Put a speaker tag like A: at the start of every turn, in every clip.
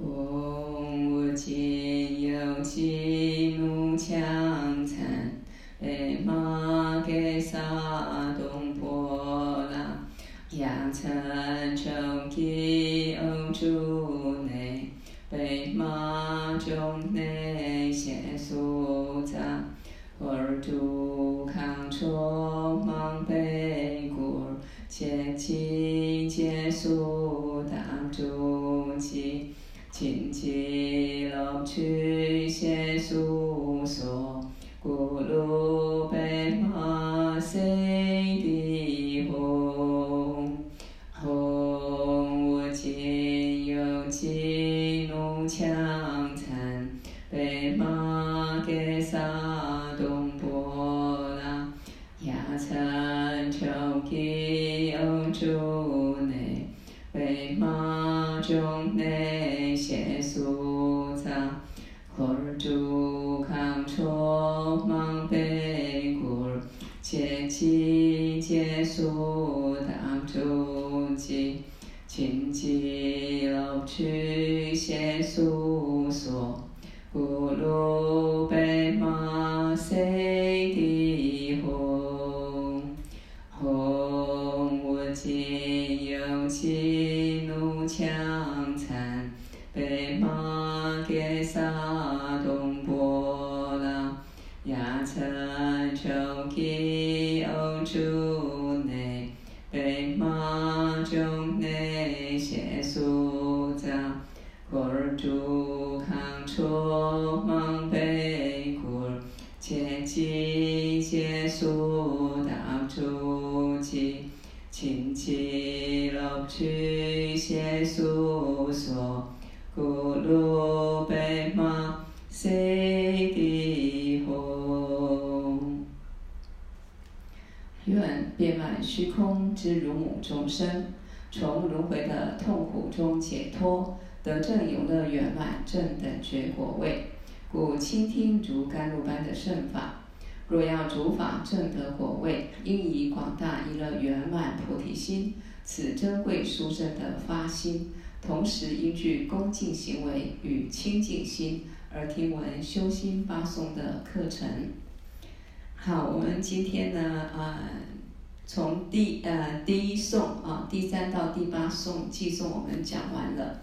A: 空无尽有记若要主法正得果位，应以广大意乐圆满菩提心，此珍贵殊胜的发心。同时依据恭敬行为与清净心，而听闻修心八颂的课程。好，我们今天呢，呃，从第呃第一颂啊，第三到第八颂偈颂我们讲完了。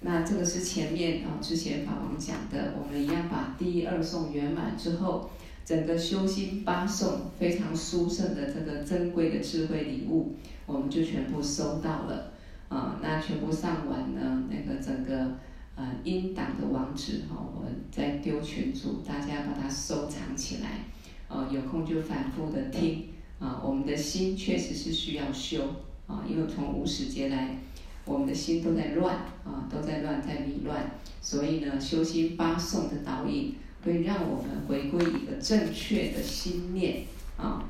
A: 那这个是前面啊之前法王讲的，我们一样把第一二颂圆满之后。整个修心八颂非常殊胜的这个珍贵的智慧礼物，我们就全部收到了啊。那全部上完呢，那个整个呃音档的网址哈，我再丢群组，大家把它收藏起来，呃，有空就反复的听啊。我们的心确实是需要修啊，因为从无始劫来，我们的心都在乱啊，都在乱，在迷乱，所以呢，修心八颂的导引。会让我们回归一个正确的心念啊，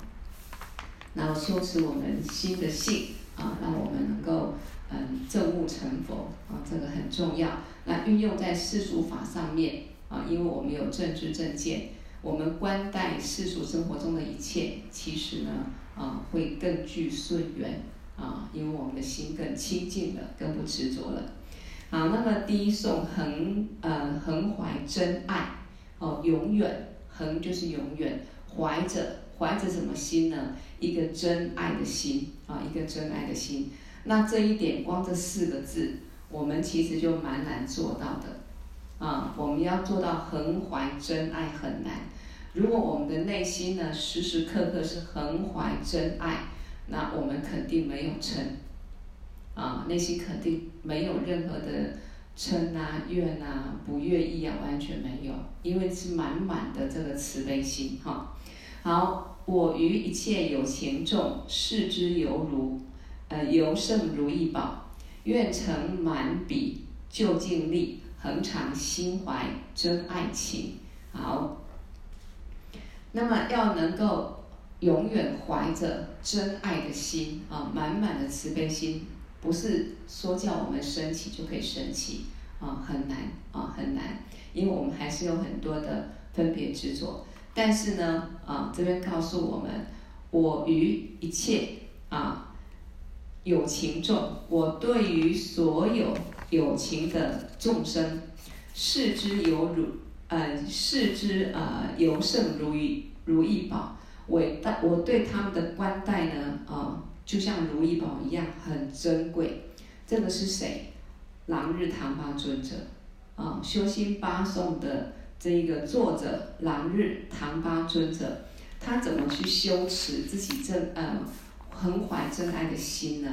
A: 然后修持我们心的性啊，让我们能够嗯证悟成佛啊，这个很重要。那运用在世俗法上面啊，因为我们有正知正见，我们观待世俗生活中的一切，其实呢啊会更具顺缘啊，因为我们的心更清净了，更不执着了。好，那么第一颂恒呃恒怀真爱。哦，永远恒就是永远，怀着怀着什么心呢？一个真爱的心啊，一个真爱的心。那这一点光这四个字，我们其实就蛮难做到的啊。我们要做到恒怀真爱很难。如果我们的内心呢，时时刻刻是恒怀真爱，那我们肯定没有成啊，内心肯定没有任何的。嗔啊、怨啊、不愿意啊，完全没有，因为是满满的这个慈悲心哈。好，我于一切有情众视之犹如，呃，犹胜如意宝，愿成满彼究竟力，恒常心怀真爱情。好，那么要能够永远怀着真爱的心啊，满满的慈悲心。不是说叫我们升起就可以升起啊，很难啊，很难，因为我们还是有很多的分别执着。但是呢，啊，这边告诉我们，我于一切啊有情众，我对于所有有情的众生，视之犹如呃视之呃犹胜如意如意宝。我大我对他们的观待呢，啊、就像如意宝一样很珍贵。这个是谁？朗日唐巴尊者，啊、修心八颂的这一个作者朗日唐巴尊者，他怎么去修持自己真呃恒怀真爱的心呢？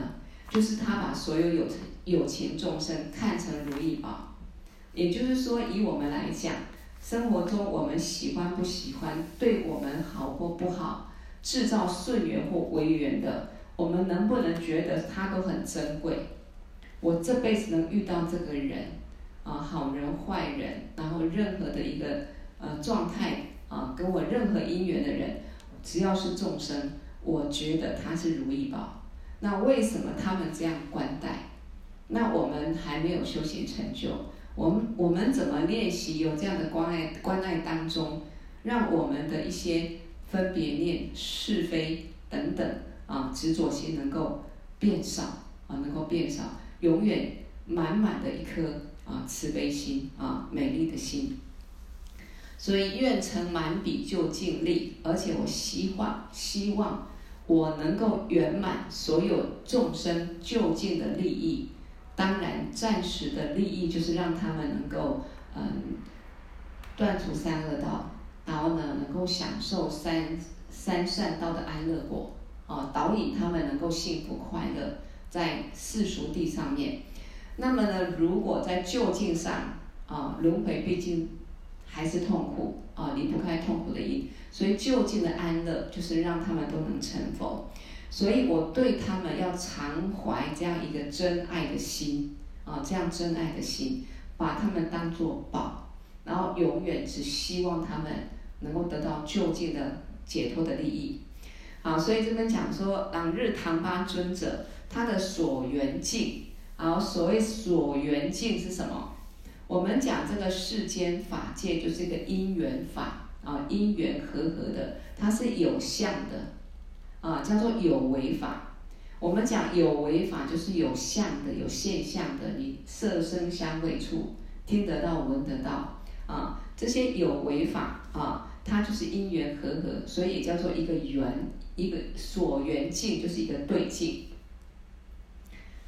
A: 就是他把所有有有情众生看成如意宝，也就是说，以我们来讲。生活中我们喜欢不喜欢，对我们好或不好，制造顺缘或违缘的，我们能不能觉得他都很珍贵？我这辈子能遇到这个人，啊，好人坏人，然后任何的一个呃状态啊，跟我任何因缘的人，只要是众生，我觉得他是如意宝。那为什么他们这样观待？那我们还没有修行成就。我们我们怎么练习有这样的关爱关爱当中，让我们的一些分别念、是非等等啊执着心能够变少啊，能够变少，永远满满的一颗啊慈悲心啊美丽的心。所以愿成满彼究竟利，而且我希望希望我能够圆满所有众生就近的利益。当然，暂时的利益就是让他们能够嗯断除三恶道，然后呢能够享受三三善道的安乐果啊，导引他们能够幸福快乐在世俗地上面。那么呢，如果在就近上啊，轮回毕竟还是痛苦啊，离不开痛苦的因，所以就近的安乐就是让他们都能成佛。所以我对他们要常怀这样一个真爱的心啊，这样真爱的心，把他们当作宝，然后永远只希望他们能够得到就近的解脱的利益。好，所以这边讲说，朗日唐巴尊者他的所缘境，啊，所谓所缘境是什么？我们讲这个世间法界就是一个因缘法啊，因缘和合的，它是有相的。啊，叫做有为法。我们讲有为法，就是有相的、有现象的。你色声香味触听得到、闻得到啊，这些有为法啊，它就是因缘和合，所以叫做一个缘，一个所缘境，就是一个对境。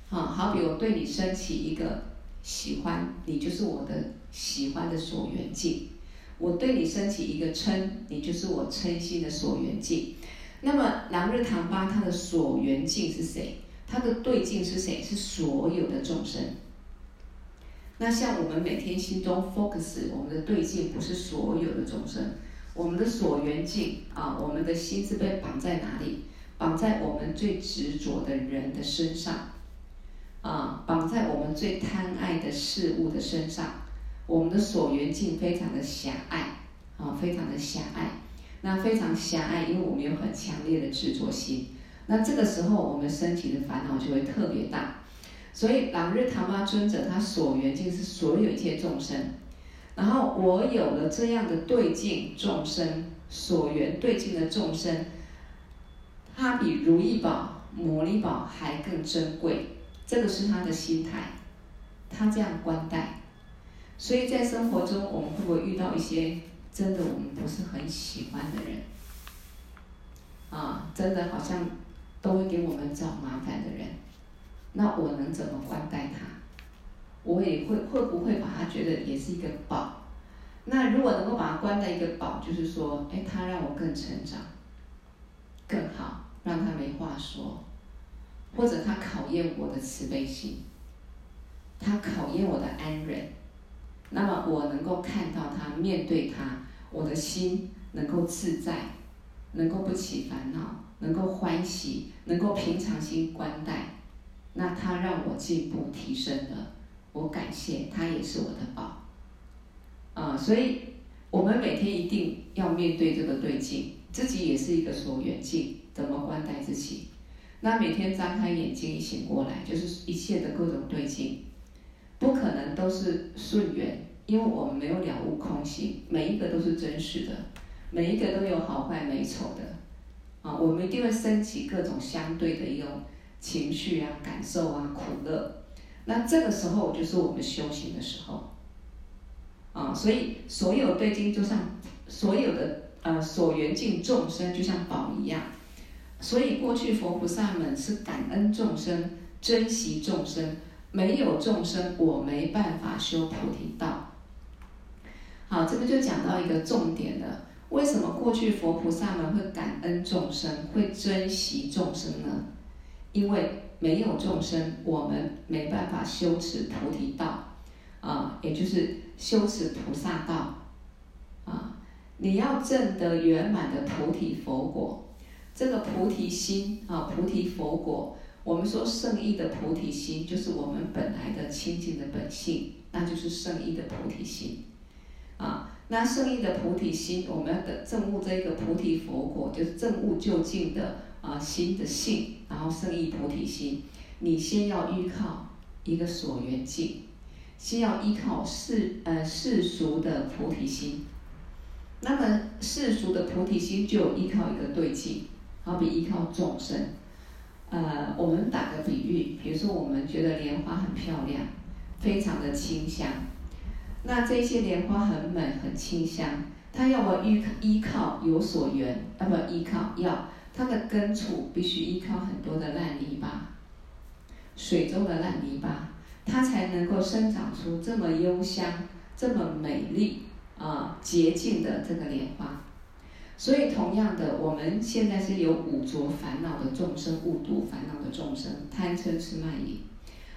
A: 啊，好比我对你升起一个喜欢，你就是我的喜欢的所缘境；我对你升起一个嗔，你就是我嗔心的所缘境。那么，朗日唐巴他的所缘境是谁？他的对境是谁？是所有的众生。那像我们每天心中 focus，我们的对境不是所有的众生，我们的所缘境啊，我们的心是被绑在哪里？绑在我们最执着的人的身上，啊，绑在我们最贪爱的事物的身上。我们的所缘境非常的狭隘，啊，非常的狭隘。那非常狭隘，因为我们有很强烈的执着心。那这个时候，我们身体的烦恼就会特别大。所以，朗日唐巴尊者他所缘境是所有一切众生。然后，我有了这样的对境众生所缘对境的众生，他比如意宝、摩尼宝还更珍贵。这个是他的心态，他这样观待。所以在生活中，我们会不会遇到一些？真的，我们不是很喜欢的人，啊，真的好像都会给我们找麻烦的人，那我能怎么观待他？我也会会不会把他觉得也是一个宝？那如果能够把他关在一个宝，就是说，哎，他让我更成长，更好，让他没话说，或者他考验我的慈悲心，他考验我的安忍，那么我能够看到他，面对他。我的心能够自在，能够不起烦恼，能够欢喜，能够平常心观待，那他让我进步提升了，我感谢他也是我的宝。啊、所以我们每天一定要面对这个对境，自己也是一个所缘境，怎么观待自己？那每天张开眼睛一醒过来，就是一切的各种对境，不可能都是顺缘。因为我们没有了悟空性，每一个都是真实的，每一个都有好坏美丑的，啊，我们一定会升起各种相对的一种情绪啊、感受啊、苦乐，那这个时候就是我们修行的时候。啊，所以所有对境就像所有的呃所缘境众生就像宝一样，所以过去佛菩萨们是感恩众生、珍惜众生，没有众生我没办法修菩提道。好，这个就讲到一个重点了，为什么过去佛菩萨们会感恩众生、会珍惜众生呢？因为没有众生，我们没办法修持菩提道。啊，也就是修持菩萨道，啊，你要证得圆满的菩提佛果，这个菩提心啊，菩提佛果，我们说圣意的菩提心，就是我们本来的清净的本性，那就是圣意的菩提心，啊，那圣意的菩提心，我们要的证悟这个菩提佛果，就是证悟究竟的啊心的性，然后圣义菩提心，你先要依靠一个所缘境。先要依靠世呃世俗的菩提心，那么世俗的菩提心就依靠一个对境，好比依靠众生。呃，我们打个比喻，比如说我们觉得莲花很漂亮，非常的清香，那这些莲花很美很清香，它要么依依靠有所缘，要么依靠要它的根处必须依靠很多的烂泥巴，水中的烂泥巴。它才能够生长出这么幽香、这么美丽啊洁净的这个莲花。所以，同样的，我们现在是有五浊烦恼的众生，五毒烦恼的众生，贪嗔痴慢疑。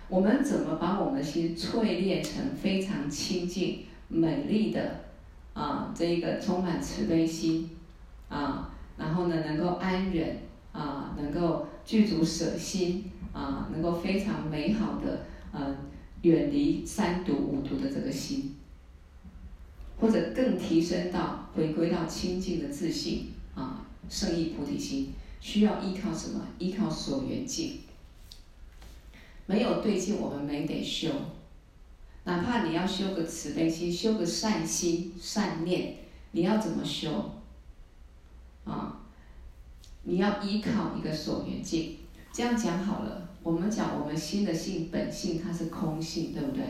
A: 我们怎么把我们的心淬炼成非常清净、美丽的啊这一个充满慈悲心啊，然后呢，能够安忍啊，能够具足舍心啊，能够非常美好的。呃，远离三毒五毒的这个心，或者更提升到回归到清净的自信啊，圣意菩提心，需要依靠什么？依靠所缘境。没有对境，我们没得修。哪怕你要修个慈悲心，修个善心、善念，你要怎么修？啊，你要依靠一个所缘境。这样讲好了。我们讲我们心的性本性，它是空性，对不对？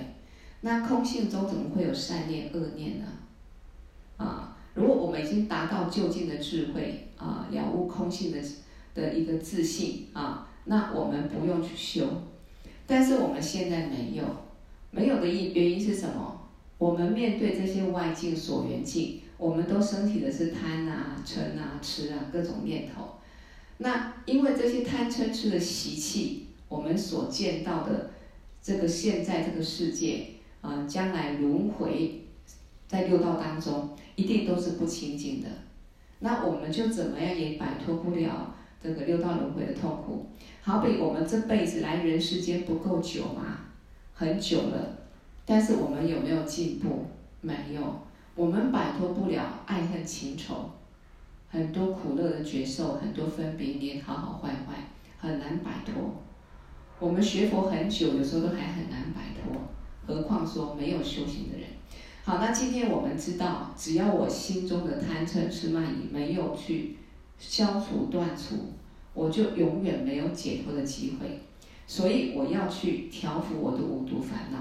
A: 那空性中怎么会有善念恶念呢？啊，如果我们已经达到究竟的智慧啊，了悟空性的的一个自信啊，那我们不用去修。但是我们现在没有，没有的因原因是什么？我们面对这些外境所缘境，我们都升起的是贪啊、嗔啊、痴啊各种念头。那因为这些贪嗔痴的习气。我们所见到的这个现在这个世界啊、将来轮回在六道当中，一定都是不清净的。那我们就怎么样也摆脱不了这个六道轮回的痛苦。好比我们这辈子来人世间不够久嘛，很久了，但是我们有没有进步？没有。我们摆脱不了爱恨情仇，很多苦乐的觉受，很多分别念，好好坏坏，很难摆脱。我们学佛很久，有时候都还很难摆脱，何况说没有修行的人。好，那今天我们知道，只要我心中的贪嗔痴慢疑没有去消除断除，我就永远没有解脱的机会。所以我要去调伏我的五毒烦恼。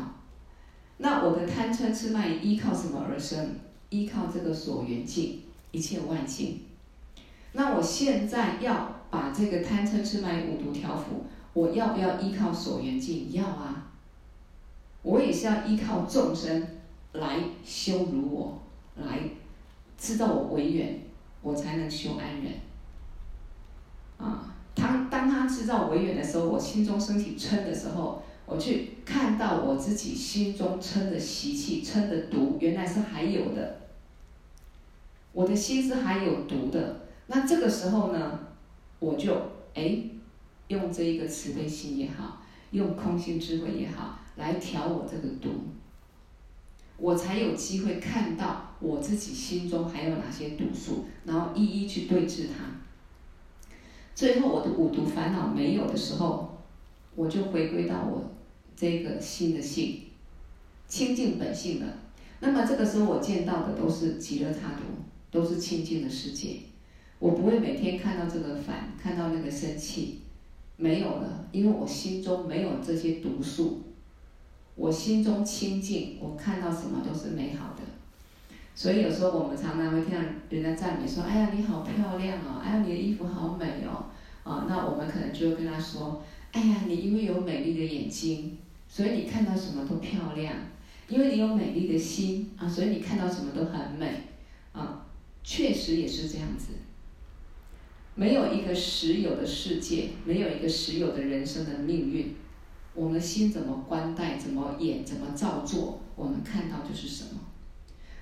A: 那我的贪嗔痴慢疑依靠什么而生？依靠这个所缘境，一切外境。那我现在要把这个贪嗔痴慢疑五毒调伏。我要不要依靠所缘境？要啊！我也是要依靠众生来羞辱我，来知道我违缘，我才能修安忍。啊，当当他知道违缘的时候，我心中升起嗔的时候，我去看到我自己心中撑的习气、撑的毒，原来是还有的。我的心是还有毒的，那这个时候呢，我就哎。用这一个慈悲心也好，用空性智慧也好，来调我这个毒，我才有机会看到我自己心中还有哪些毒素，然后一一去对治它。最后我的五毒烦恼没有的时候，我就回归到我这个心的性，清净本性了。那么这个时候我见到的都是极乐刹土，都是清净的世界。我不会每天看到这个烦，看到那个生气。没有了，因为我心中没有这些毒素，我心中清净，我看到什么都是美好的。所以有时候我们常常会听到人家赞美说：“哎呀，你好漂亮哦！哎呀，你的衣服好美哦！”啊，那我们可能就会跟他说：“哎呀，你因为有美丽的眼睛，所以你看到什么都漂亮；因为你有美丽的心啊，所以你看到什么都很美。”啊，确实也是这样子。没有一个实有的世界，没有一个实有的人生的命运。我们心怎么观待，怎么演，怎么造作，我们看到就是什么。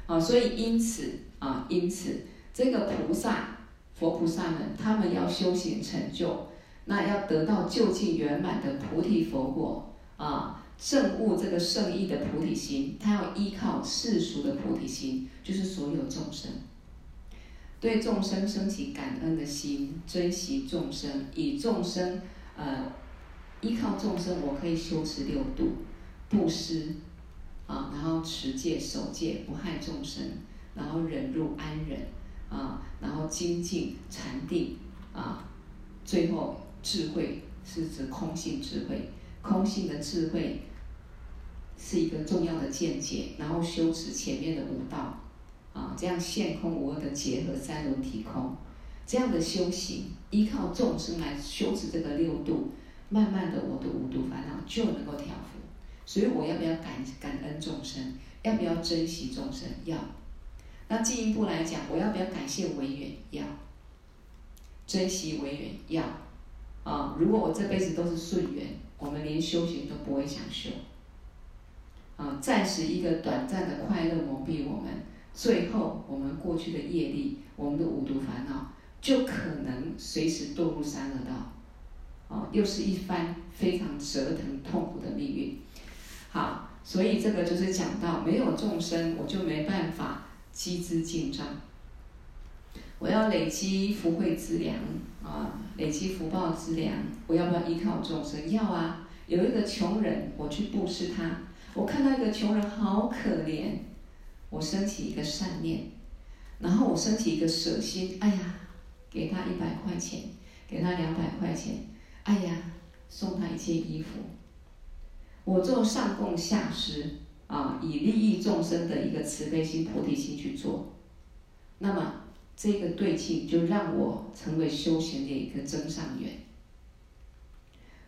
A: 啊，所以因此啊，因此这个菩萨、佛菩萨们，他们要修行成就，那要得到究竟圆满的菩提佛果啊，证悟这个圣意的菩提心，他要依靠世俗的菩提心，就是所有众生。对众生升起感恩的心，珍惜众生，以众生，呃，依靠众生，我可以修持六度，布施，啊，然后持戒守戒，不害众生，然后忍辱安忍，啊，然后精进禅定，啊，最后智慧是指空性智慧，空性的智慧是一个重要的见解，然后修持前面的五道。啊，这样现空无二的结合三轮体空，这样的修行，依靠众生来修持这个六度，慢慢的我的五毒烦恼就能够调伏。所以我要不要感感恩众生？要不要珍惜众生？要。那进一步来讲，我要不要感谢违缘？要。珍惜违缘？要。啊，如果我这辈子都是顺缘，我们连修行都不会想修。啊，暂时一个短暂的快乐蒙蔽我们。最后，我们过去的业力，我们的五毒烦恼，就可能随时堕入三恶道，哦，又是一番非常折腾痛苦的命运。好，所以这个就是讲到，没有众生，我就没办法积资净障。我要累积福慧资粮啊，累积福报资粮，我要不要依靠众生？要啊。有一个穷人，我去布施他，我看到一个穷人好可怜。我升起一个善念，然后我升起一个舍心，哎呀，给他一百块钱，给他两百块钱，哎呀，送他一件衣服。我做上供下施啊，以利益众生的一个慈悲心、菩提心去做，那么这个对境就让我成为修行的一个增上缘。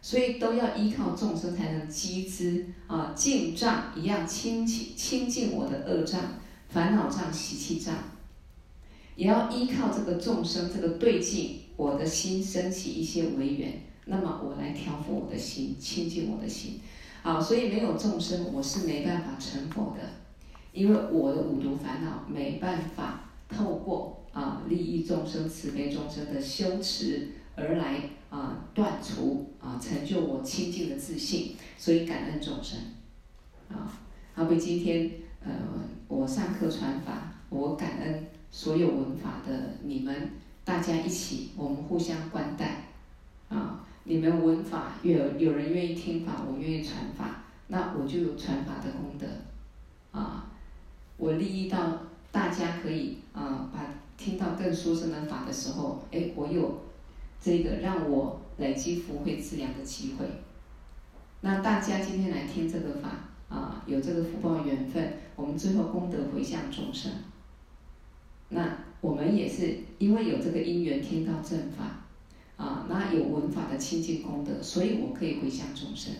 A: 所以都要依靠众生才能积资啊，净障一样清清清净我的恶障、烦恼障、习气障，也要依靠这个众生这个对境，我的心升起一些为缘，那么我来调伏我的心，清净我的心。好，所以没有众生，我是没办法成佛的，因为我的五毒烦恼没办法透过啊利益众生、慈悲众生的修持而来。啊，断除啊，成就我清净的自信，所以感恩众生。啊，好比今天呃，我上课传法，我感恩所有闻法的你们，大家一起，我们互相关待。啊，你们闻法，有有人愿意听法，我愿意传法，那我就有传法的功德。啊，我利益到大家可以啊，把听到更殊胜的法的时候，哎，我有。这个让我累积福慧资粮的机会，那大家今天来听这个法啊，有这个福报缘分，我们最后功德回向众生。那我们也是因为有这个因缘听到正法，啊，那有闻法的清净功德，所以我可以回向众生。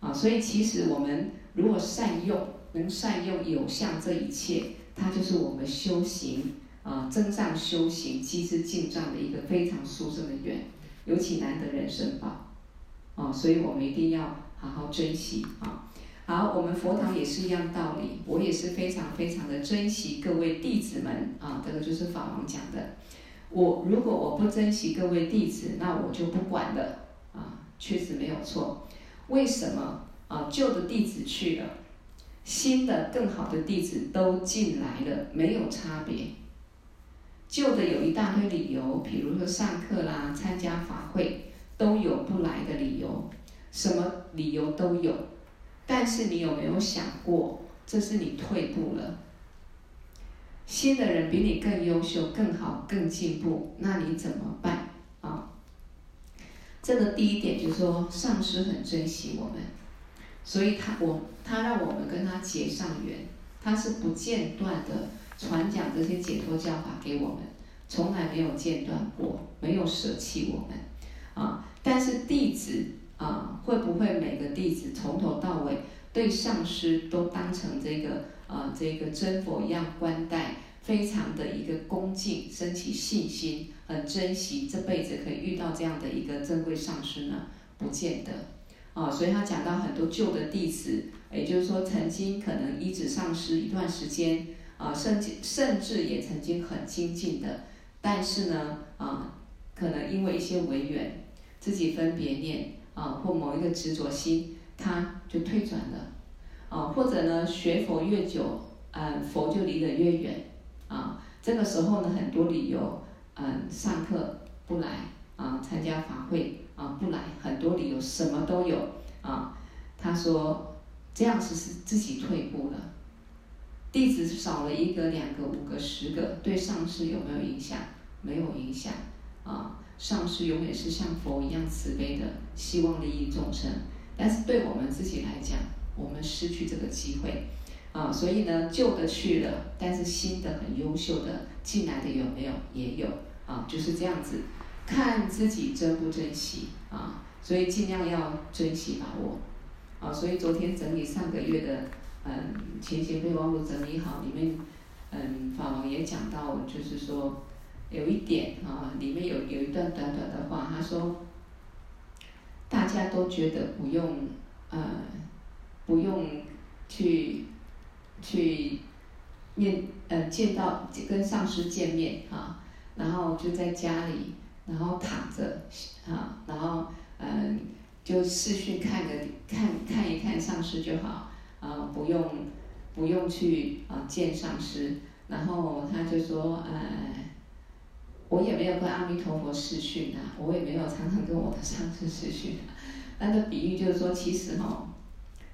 A: 啊，所以其实我们如果善用，能善用有相这一切，它就是我们修行。啊，增上修行、积资净障的一个非常殊胜的缘，尤其难得人生宝，啊，所以我们一定要好好珍惜啊。好，我们佛堂也是一样道理，我也是非常非常的珍惜各位弟子们啊，这个就是法王讲的。我如果我不珍惜各位弟子，那我就不管了啊，确实没有错。为什么啊？旧的弟子去了，新的更好的弟子都进来了，没有差别。旧的有一大堆理由，比如说上课啦、参加法会，都有不来的理由，什么理由都有。但是你有没有想过，这是你退步了。新的人比你更优秀、更好、更进步，那你怎么办啊？这个第一点就是说，上师很珍惜我们，所以他我他让我们跟他结上缘，他是不间断的传讲这些解脱教法给我们，从来没有间断过，没有舍弃我们啊。但是弟子啊，会不会每个弟子从头到尾对上师都当成这个啊这个真佛一样观待？非常的一个恭敬，升起信心，很珍惜这辈子可以遇到这样的一个珍贵上师呢，不见得啊。所以他讲到很多旧的弟子，也就是说曾经可能依止上师一段时间啊，甚至甚至也曾经很精进的，但是呢啊，可能因为一些违缘，自己分别念啊，或某一个执着心，他就退转了啊，或者呢学佛越久，嗯，佛就离得越远。啊，这个时候呢，很多理由，嗯，上课不来，啊，参加法会啊不来，很多理由，什么都有，啊，他说这样子是自己退步了，弟子少了一个、两个、五个、十个，对上师有没有影响？没有影响，啊，上师永远是像佛一样慈悲的，希望利益众生，但是对我们自己来讲，我们失去这个机会。啊，所以呢，旧的去了，但是新的很优秀的进来的有没有？也有啊，就是这样子，看自己珍不珍惜啊，所以尽量要珍惜把握啊。所以昨天整理上个月的嗯前贤备忘录整理好，里面嗯法王也讲到，就是说有一点啊，里面有有一段短短的话，他说大家都觉得不用呃不用去。去面呃见到跟上师见面啊，然后就在家里，然后躺着啊，然后嗯就视讯看个看看一看上师就好啊，不用不用去啊见上师，然后他就说呃，我也没有跟阿弥陀佛视讯啊，我也没有常常跟我的上师视讯，那个比喻就是说其实哈。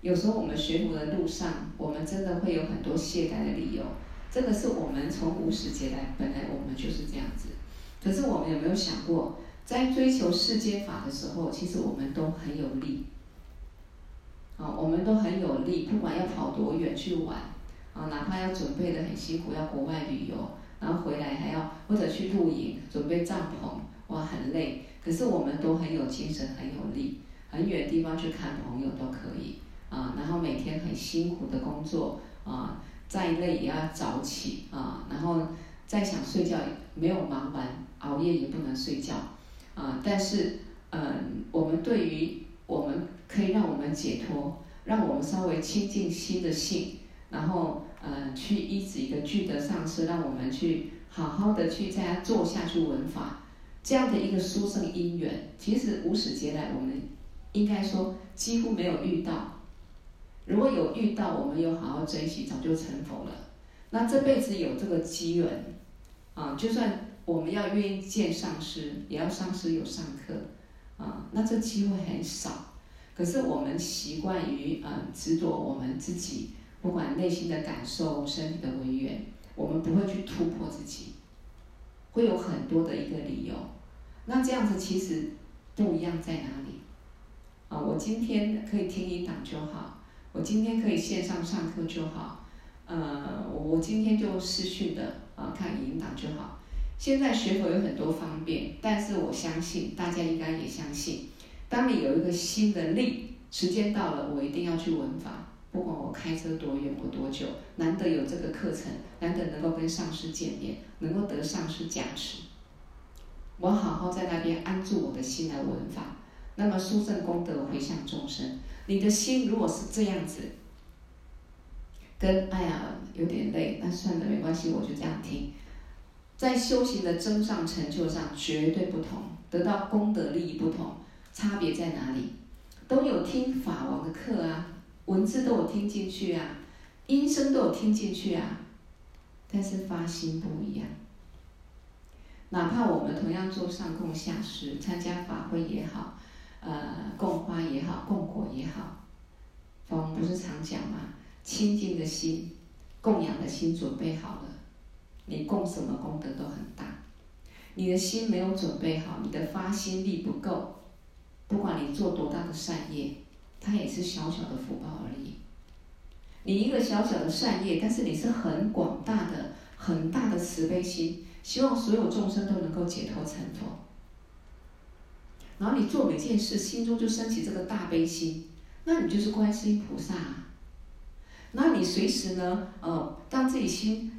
A: 有时候我们学佛的路上，我们真的会有很多懈怠的理由。这个是我们从无始劫来，本来我们就是这样子。可是我们有没有想过，在追求世间法的时候，其实我们都很有力。啊，我们都很有力，不管要跑多远去玩，啊，哪怕要准备的很辛苦，要国外旅游，然后回来还要或者去露营，准备帐篷，哇，很累。可是我们都很有精神，很有力，很远地方去看朋友都可以。啊，然后每天很辛苦的工作啊，再累也要早起啊，然后再想睡觉没有忙完，熬夜也不能睡觉啊。但是，嗯，我们对于我们可以让我们解脱，让我们稍微清净心的性，然后嗯，去依止一个具德上师，让我们去好好的去在家坐下去闻法，这样的一个殊胜因缘，其实无始劫来我们应该说几乎没有遇到。如果有遇到，我们有好好珍惜，早就成佛了。那这辈子有这个机缘，啊，就算我们要愿意见上师，也要上师有上课，啊，那这机会很少。可是我们习惯于嗯执着我们自己，不管内心的感受、身体的违缘，我们不会去突破自己，会有很多的一个理由。那这样子其实不一样在哪里？啊，我今天可以听一档就好。我今天可以线上上课就好，呃，我今天就视讯的啊、看引导就好。现在学佛有很多方便，但是我相信大家应该也相信，当你有一个新的力，时间到了，我一定要去闻法，不管我开车多远或多久，难得有这个课程，难得能够跟上师见面，能够得上师加持，我好好在那边安住我的心来闻法，那么殊胜功德回向众生。你的心如果是这样子，跟哎呀有点累，那算了没关系，我就这样听。在修行的增上成就上绝对不同，得到功德利益不同，差别在哪里？都有听法王的课啊，文字都有听进去啊，音声都有听进去啊，但是发心不一样。哪怕我们同样做上供下施，参加法会也好。呃，供花也好，供果也好，我们不是常讲吗？清净的心，供养的心准备好了，你供什么功德都很大。你的心没有准备好，你的发心力不够，不管你做多大的善业，它也是小小的福报而已。你一个小小的善业，但是你是很广大的、很大的慈悲心，希望所有众生都能够解脱成佛。然后你做每件事，心中就升起这个大悲心，那你就是观世音菩萨啊。那你随时呢，呃，当自己心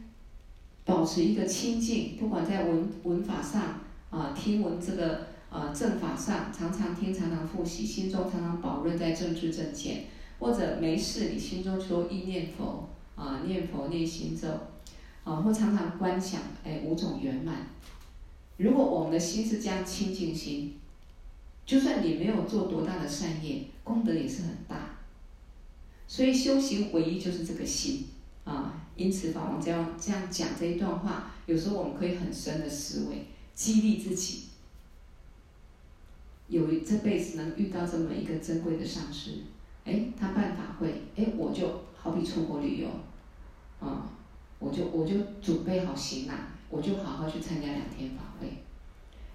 A: 保持一个清净，不管在文文法上啊、听闻这个呃正法上，常常听，常常复习，心中常常保润在正知正见，或者没事，你心中说意念佛啊、念佛念心咒啊，或常常观想哎五种圆满。如果我们的心是这样清净心，就算你没有做多大的善业，功德也是很大。所以修行唯一就是这个心啊，因此法王这样这样讲这一段话，有时候我们可以很深的思维，激励自己，有这辈子能遇到这么一个珍贵的上师，哎，他办法会，哎，我就好比出国旅游，啊，我就我就准备好行囊，我就好好去参加两天法会，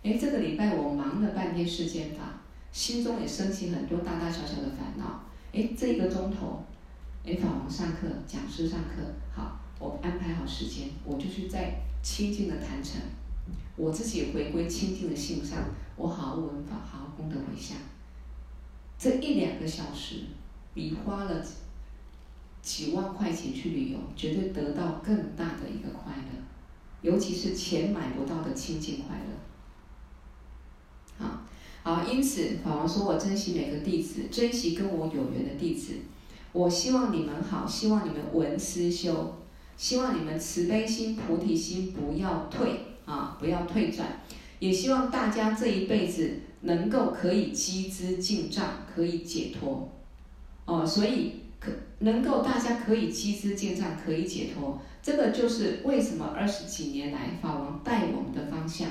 A: 哎，这个礼拜我忙了半天世间法，心中也升起很多大大小小的烦恼。哎，这一个钟头，哎，法王上课，讲师上课，好，我安排好时间，我就去在清净的坛城，我自己回归清净的性上，我好好闻法，好好功德回向。这一两个小时，比花了几万块钱去旅游，绝对得到更大的一个快乐，尤其是钱买不到的清净快乐。好。好，因此法王说：“我珍惜每个弟子，珍惜跟我有缘的弟子。我希望你们好，希望你们闻思修，希望你们慈悲心、菩提心不要退啊，不要退转。也希望大家这一辈子能够可以积资净障，可以解脱。哦，所以可能够大家可以积资净障，可以解脱。这个就是为什么二十几年来法王带我们的方向，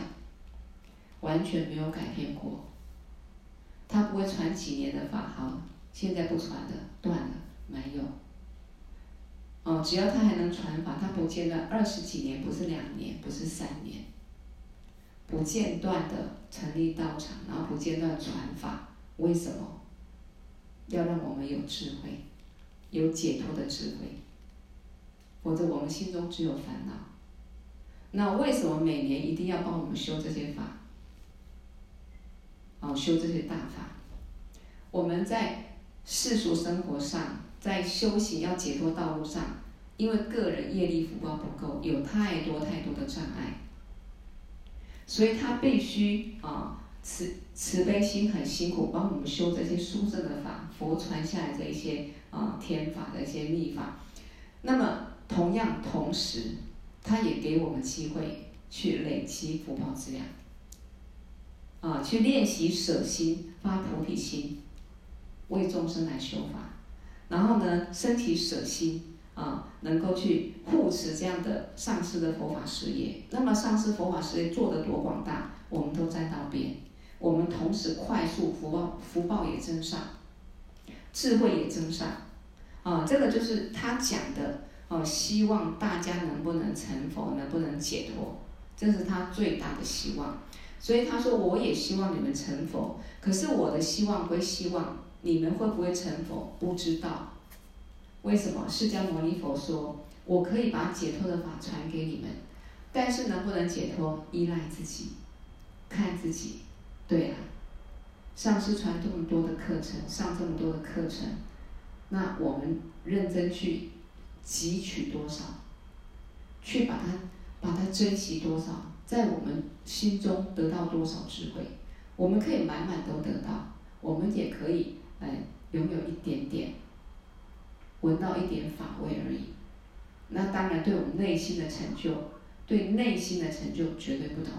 A: 完全没有改变过。”他不会传几年的法，好，现在不传了，断了，没有。哦，只要他还能传法，他不间断二十几年，不是两年，不是三年，不间断的成立道场，然后不间断传法，为什么？要让我们有智慧，有解脱的智慧，否则我们心中只有烦恼。那为什么每年一定要帮我们修这些法？哦，修这些大法，我们在世俗生活上，在修行要解脱道路上，因为个人业力福报不够，有太多太多的障碍，所以他必须啊慈慈悲心很辛苦，帮我们修这些殊胜的法，佛传下来的一些啊天法的一些秘法。那么同样同时，他也给我们机会去累积福报资粮。啊，去练习舍心、发菩提心，为众生来修法，然后呢，身体舍心啊，能够去护持这样的上师的佛法事业。那么上师佛法事业做得多广大，我们都在道边。我们同时快速福报，福报也增上，智慧也增上。啊，这个就是他讲的哦，希望大家能不能成佛，能不能解脱，这是他最大的希望。所以他说，我也希望你们成佛，可是我的希望归希望，你们会不会成佛不知道。为什么？释迦牟尼佛说，我可以把解脱的法传给你们，但是能不能解脱，依赖自己，看自己。对啊，上师传这么多的课程，上这么多的课程，那我们认真去汲取多少，去把它，把它珍惜多少。在我们心中得到多少智慧，我们可以满满都得到，我们也可以哎拥有一点点，闻到一点法味而已。那当然，对我们内心的成就，对内心的成就绝对不同。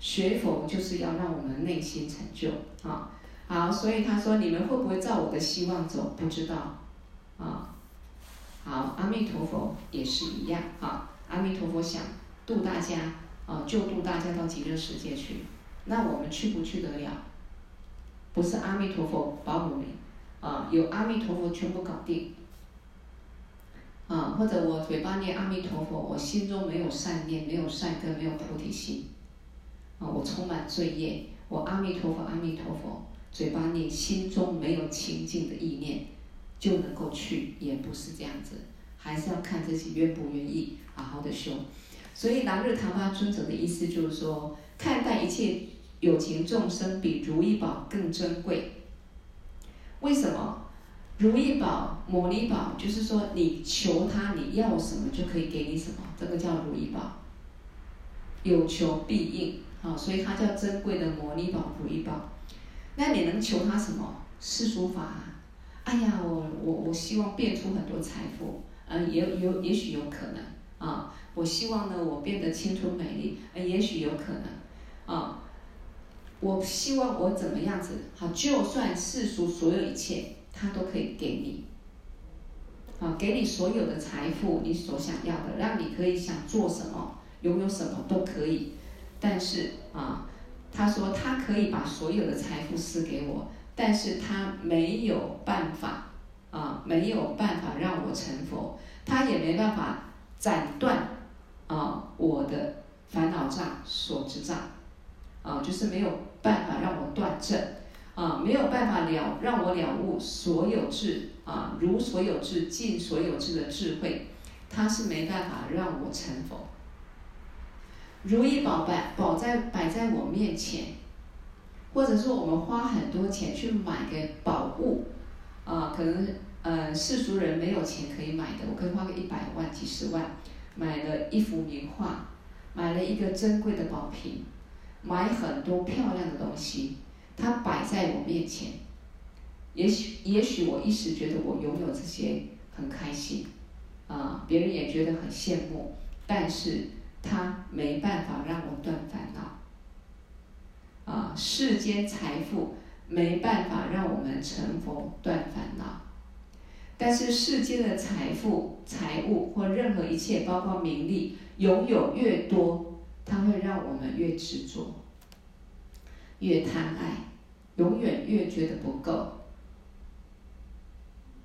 A: 学佛就是要让我们内心成就啊！好，所以他说，你们会不会照我的希望走？不知道啊。好，阿弥陀佛也是一样啊。阿弥陀佛想度大家。啊，救度大家到极乐世界去，那我们去不去得了？不是阿弥陀佛保我们，啊，有阿弥陀佛全部搞定，啊，或者我嘴巴念阿弥陀佛，我心中没有善念，没有善根，没有菩提心，啊，我充满罪业，我阿弥陀佛阿弥陀佛，嘴巴念，心中没有清净的意念，就能够去，也不是这样子，还是要看自己愿不愿意好好的修。所以南日唐巴尊者的意思就是说，看待一切有情众生比如意宝更珍贵。为什么？如意宝、摩尼宝，就是说你求他，你要什么就可以给你什么，这个叫如意宝。有求必应，啊，所以它叫珍贵的摩尼宝、如意宝。那你能求他什么？世俗法啊？哎呀，我我我希望变出很多财富，嗯，也有也许有可能啊。我希望呢，我变得青春美丽，嗯，也许有可能啊。我希望我怎么样子？好，就算世俗所有一切。他都可以给你，啊，给你所有的财富，你所想要的，让你可以想做什么，拥有什么都可以。但是啊，他说他可以把所有的财富赐给我，但是他没有办法，啊，没有办法让我成佛，他也没办法斩断啊我的烦恼障、所知障，啊，就是没有办法让我断证。啊，没有办法了让我了悟所有智啊，如所有智尽所有智的智慧，他是没办法让我成佛。如意宝摆宝在摆在我面前，或者说我们花很多钱去买个宝物，啊，可能呃世俗人没有钱可以买的，我可以花个一百万、几十万，买了一幅名画，买了一个珍贵的宝瓶，买很多漂亮的东西。它摆在我面前，也许也许我一时觉得我拥有这些很开心，啊，别人也觉得很羡慕，但是它没办法让我断烦恼，啊，世间财富没办法让我们成佛断烦恼，但是世间的财富、财物或任何一切，包括名利，拥有越多，它会让我们越执着。越贪爱，永远越觉得不够。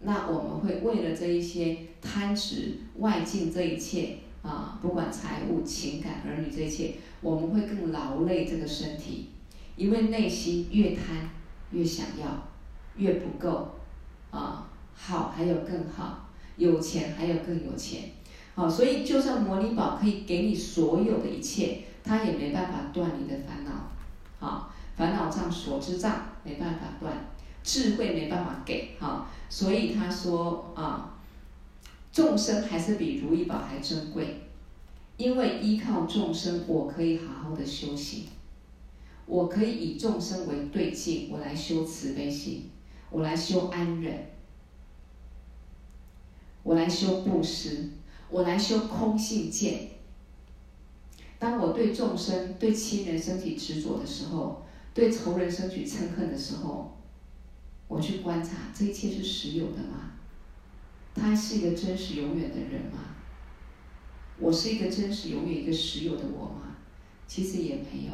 A: 那我们会为了这一些贪执外境这一切啊，不管财务、情感、儿女这一切，我们会更劳累这个身体，因为内心越贪越想要，越不够啊，好还有更好，有钱还有更有钱，好，所以就算摩尼宝可以给你所有的一切，它也没办法断你的烦恼，好。烦恼障、所知障没办法断，智慧没办法给，哈，所以他说啊，众生还是比如意宝还珍贵，因为依靠众生，我可以好好的修行，我可以以众生为对境，我来修慈悲心，我来修安忍，我来修布施，我来修空性见。当我对众生、对亲人升起执着的时候。对仇人生起嗔恨的时候，我去观察这一切是实有的吗？他是一个真实永远的人吗？我是一个真实永远一个实有的我吗？其实也没有。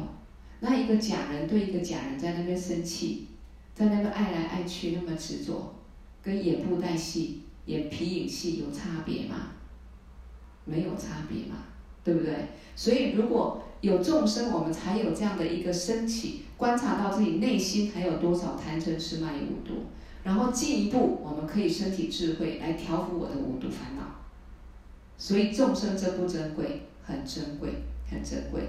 A: 那一个假人对一个假人在那边生气，在那边爱来爱去，那么执着，跟演布袋戏、演皮影戏有差别吗？没有差别嘛，对不对？所以如果有众生，我们才有这样的一个升起。观察到自己内心还有多少贪嗔痴慢疑五毒，然后进一步，我们可以升起智慧来调伏我的五毒烦恼。所以众生珍不珍贵？很珍贵，很珍贵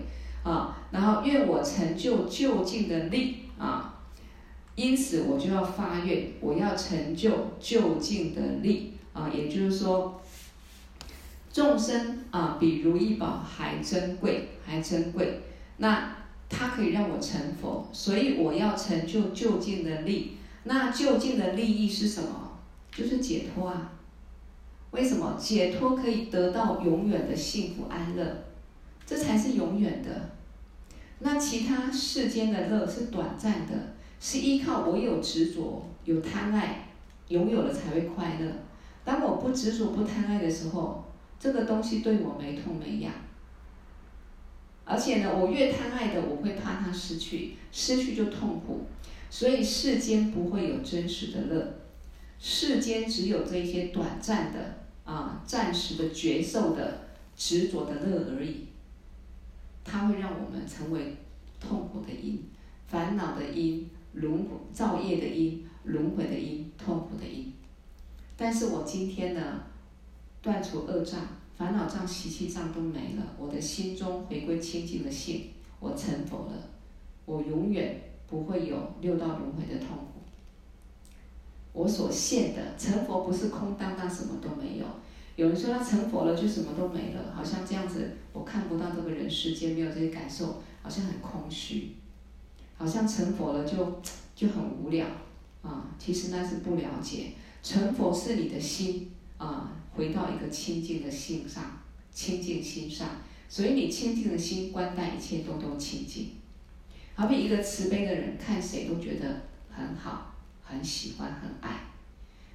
A: 啊！然后愿我成就究竟的力啊！因此我就要发愿，我要成就究竟的力啊！也就是说，众生啊比如意宝还珍贵，还珍贵。那。它可以让我成佛，所以我要成就就近的利。那就近的利益是什么？就是解脱啊！为什么？解脱可以得到永远的幸福安乐，这才是永远的。那其他世间的乐是短暂的，是依靠我有执着、有贪爱，拥有了才会快乐。当我不执着、不贪爱的时候，这个东西对我没痛没痒。而且呢，我越贪爱的，我会怕它失去，失去就痛苦。所以世间不会有真实的乐，世间只有这些短暂的啊、暂时的觉受的执着的乐而已。它会让我们成为痛苦的因、烦恼的因轮回造业的因，轮回的因，痛苦的因。但是我今天呢，断除恶障、烦恼障、习气障都没了，我的心中回归清净的性，我成佛了，我永远不会有六道轮回的痛苦。我所现的成佛不是空荡荡，什么都没有。有人说他成佛了就什么都没了，好像这样子，我看不到这个人世间没有这些感受，好像很空虚，好像成佛了就就很无聊啊。其实那是不了解，成佛是你的心啊，回到一个清净的心上，清净心上，所以你清净的心观待一切都都清净。好比一个慈悲的人，看谁都觉得很好。很喜欢，很爱。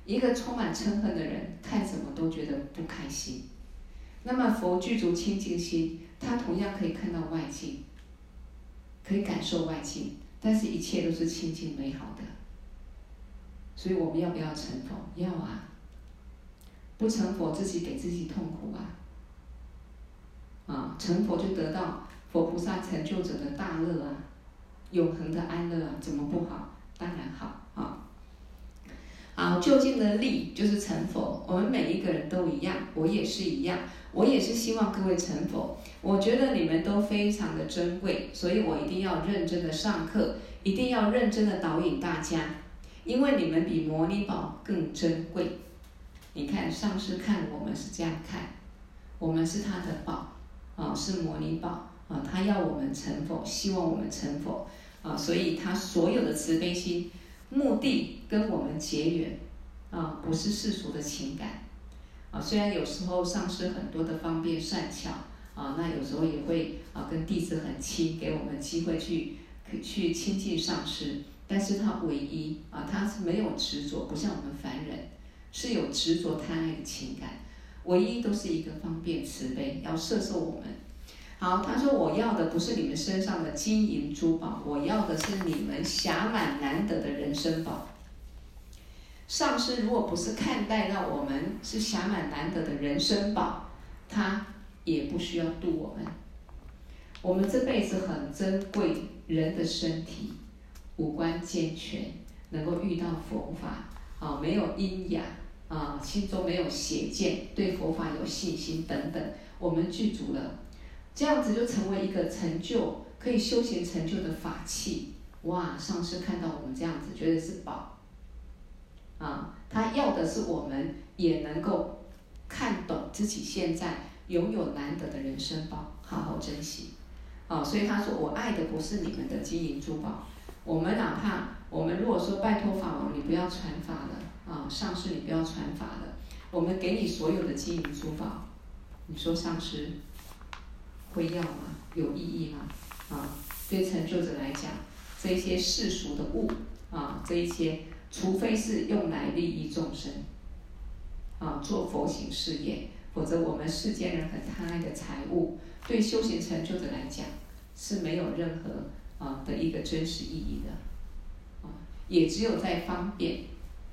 A: 一个充满嗔恨的人，看什么都觉得不开心。那么佛具足清净心，他同样可以看到外境，可以感受外境，但是一切都是清净美好的。所以我们要不要成佛？要啊！不成佛，自己给自己痛苦啊！啊，成佛就得到佛菩萨成就者的大乐啊，永恒的安乐啊，怎么不好？当然好。好，究竟的利就是成佛。我们每一个人都一样，我也是一样，我也是希望各位成佛。我觉得你们都非常的珍贵，所以我一定要认真的上课，一定要认真的导引大家，因为你们比摩尼宝更珍贵。你看上师看我们是这样看，我们是他的宝啊，是摩尼宝啊，他要我们成佛，希望我们成佛啊，所以他所有的慈悲心。目的跟我们结缘，啊，不是世俗的情感，啊，虽然有时候上师很多的方便善巧，啊，那有时候也会啊跟弟子很亲，给我们机会去去亲近上师，但是他唯一啊，他是没有执着，不像我们凡人是有执着贪爱的情感，唯一都是一个方便慈悲，要摄受我们。好，他说我要的不是你们身上的金银珠宝，我要的是你们暇满难得的人生宝。上师如果不是看待到我们是暇满难得的人生宝，他也不需要度我们。我们这辈子很珍贵，人的身体五官健全，能够遇到佛法啊，没有阴阳啊，心中没有邪见，对佛法有信心等等，我们具足了。这样子就成为一个成就，可以修行成就的法器。哇！上师看到我们这样子，觉得是宝。啊，他要的是我们也能够看懂自己现在拥有难得的人生宝，好好珍惜。啊，所以他说：“我爱的不是你们的金银珠宝。我们哪怕我们如果说拜托法王，你不要传法了，啊，上师你不要传法了，我们给你所有的金银珠宝，你说上师？”会要吗？有意义吗？啊，对成就者来讲，这一些世俗的物啊，这一些，除非是用来利益众生，啊，做佛行事业，否则我们世间人很贪爱的财物，对修行成就者来讲是没有任何啊的一个真实意义的，啊，也只有在方便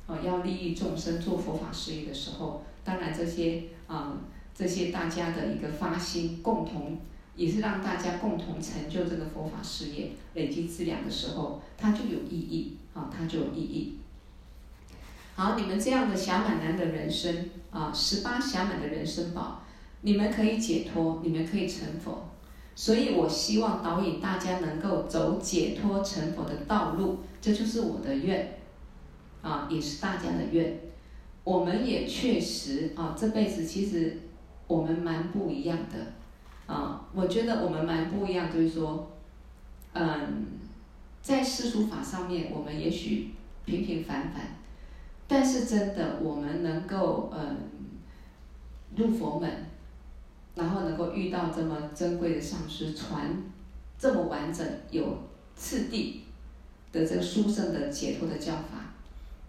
A: 啊要利益众生做佛法事业的时候，当然这些啊。这些大家的一个发心，共同也是让大家共同成就这个佛法事业，累积资粮的时候，它就有意义啊，它就有意义。好，你们这样的暇满难得人生啊，十八暇满的人生宝，你们可以解脱，你们可以成佛。所以我希望导引大家能够走解脱成佛的道路，这就是我的愿啊，也是大家的愿。我们也确实啊，这辈子其实。我们蛮不一样的，啊，我觉得我们蛮不一样，就是说，嗯，在世俗法上面，我们也许平平凡凡，但是真的，我们能够嗯入佛门，然后能够遇到这么珍贵的上师传这么完整有次第的这个殊胜的解脱的教法，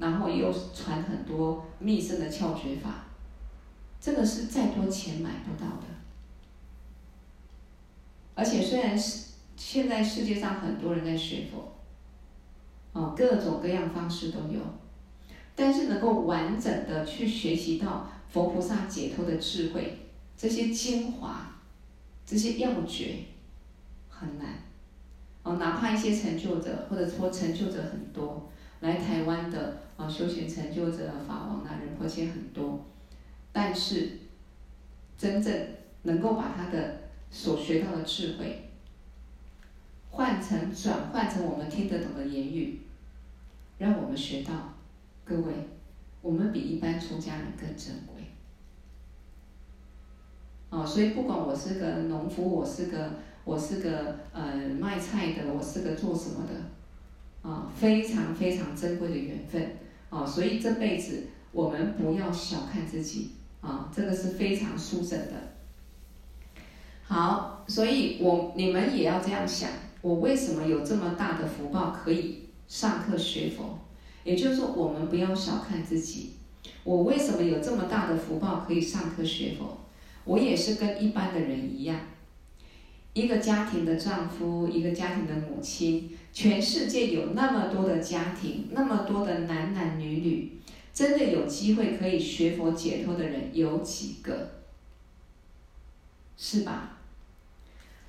A: 然后又传很多密乘的窍诀法。这个是再多钱买不到的，而且虽然是现在世界上很多人在学佛，哦，各种各样方式都有，但是能够完整的去学习到佛菩萨解脱的智慧，这些精华，这些要诀，很难。哦，哪怕一些成就者，或者说成就者很多，来台湾的啊修行成就者、法王那仁波切很多，但是真正能够把他的所学到的智慧换成转换成我们听得懂的言语，让我们学到，各位，我们比一般出家人更珍贵。哦，所以不管我是个农夫，我是个我是个呃卖菜的，我是个做什么的，啊、非常非常珍贵的缘分，哦，所以这辈子我们不要小看自己，啊、这个是非常殊胜的。好，所以我你们也要这样想，我为什么有这么大的福报可以上课学佛？也就是说，我们不要小看自己，我为什么有这么大的福报可以上课学佛？我也是跟一般的人一样，一个家庭的丈夫，一个家庭的母亲。全世界有那么多的家庭，那么多的男男女女，真的有机会可以学佛解脱的人有几个？是吧？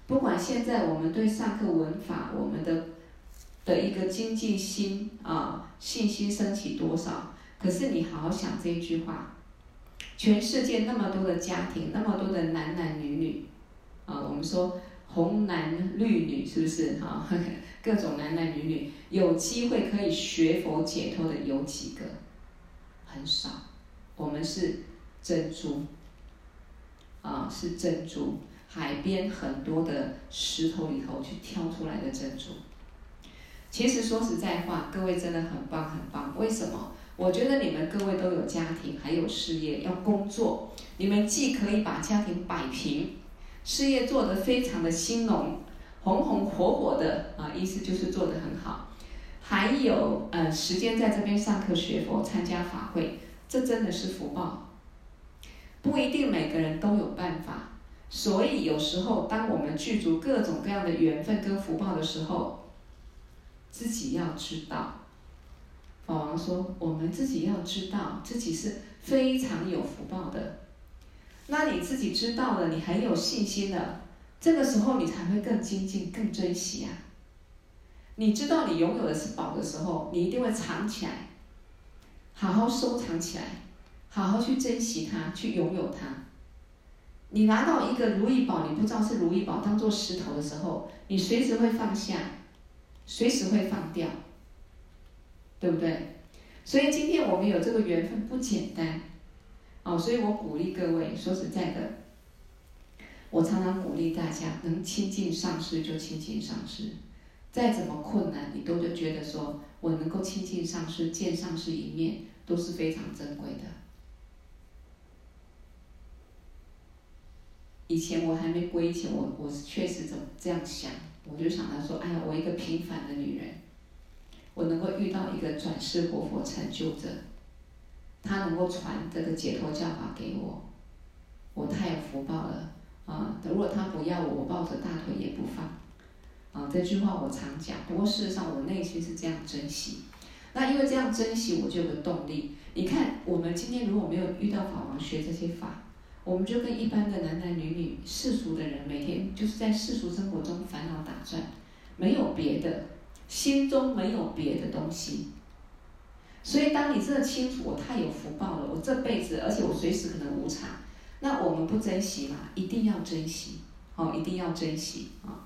A: 不管现在我们对上课文法，我们的的一个精进心啊，信心升起多少？可是你好好想这一句话。全世界那么多的家庭，那么多的男男女女，啊，我们说红男绿女是不是哈？各种男男女女有机会可以学佛解脱的有几个？很少。我们是珍珠，啊，是珍珠，海边很多的石头里头去挑出来的珍珠。其实说实在话，各位真的很棒很棒。为什么？我觉得你们各位都有家庭，还有事业要工作，你们既可以把家庭摆平，事业做得非常的兴隆，红红火火的啊，意思就是做得很好，还有呃时间在这边上课学佛、参加法会，这真的是福报。不一定每个人都有办法，所以有时候当我们具足各种各样的缘分跟福报的时候，自己要知道。法王说：“我们自己要知道自己是非常有福报的。那你自己知道了，你很有信心了，这个时候你才会更精进、更珍惜啊。你知道你拥有的是宝的时候，你一定会藏起来，好好收藏起来，好好去珍惜它，去拥有它。你拿到一个如意宝，你不知道是如意宝，当做石头的时候，你随时会放下，随时会放掉。”对不对？所以今天我们有这个缘分不简单，哦，所以我鼓励各位，说实在的，我常常鼓励大家能亲近上师就亲近上师，再怎么困难，你都就觉得说我能够亲近上师，见上师一面都是非常珍贵的。以前我还没归前，我我是确实怎么这样想，我就想到说，哎呀，我一个平凡的女人。我能够遇到一个转世活佛成就者，他能够传这个解脱教法给我，我太有福报了啊！如果他不要我，我抱着大腿也不放啊！这句话我常讲，不过事实上我内心是这样珍惜。那因为这样珍惜，我就有个动力。你看，我们今天如果没有遇到法王学这些法，我们就跟一般的男男女女世俗的人，每天就是在世俗生活中烦恼打转，没有别的。心中没有别的东西，所以当你真的清楚我太有福报了，我这辈子，而且我随时可能无常，那我们不珍惜嘛？一定要珍惜，哦，一定要珍惜啊！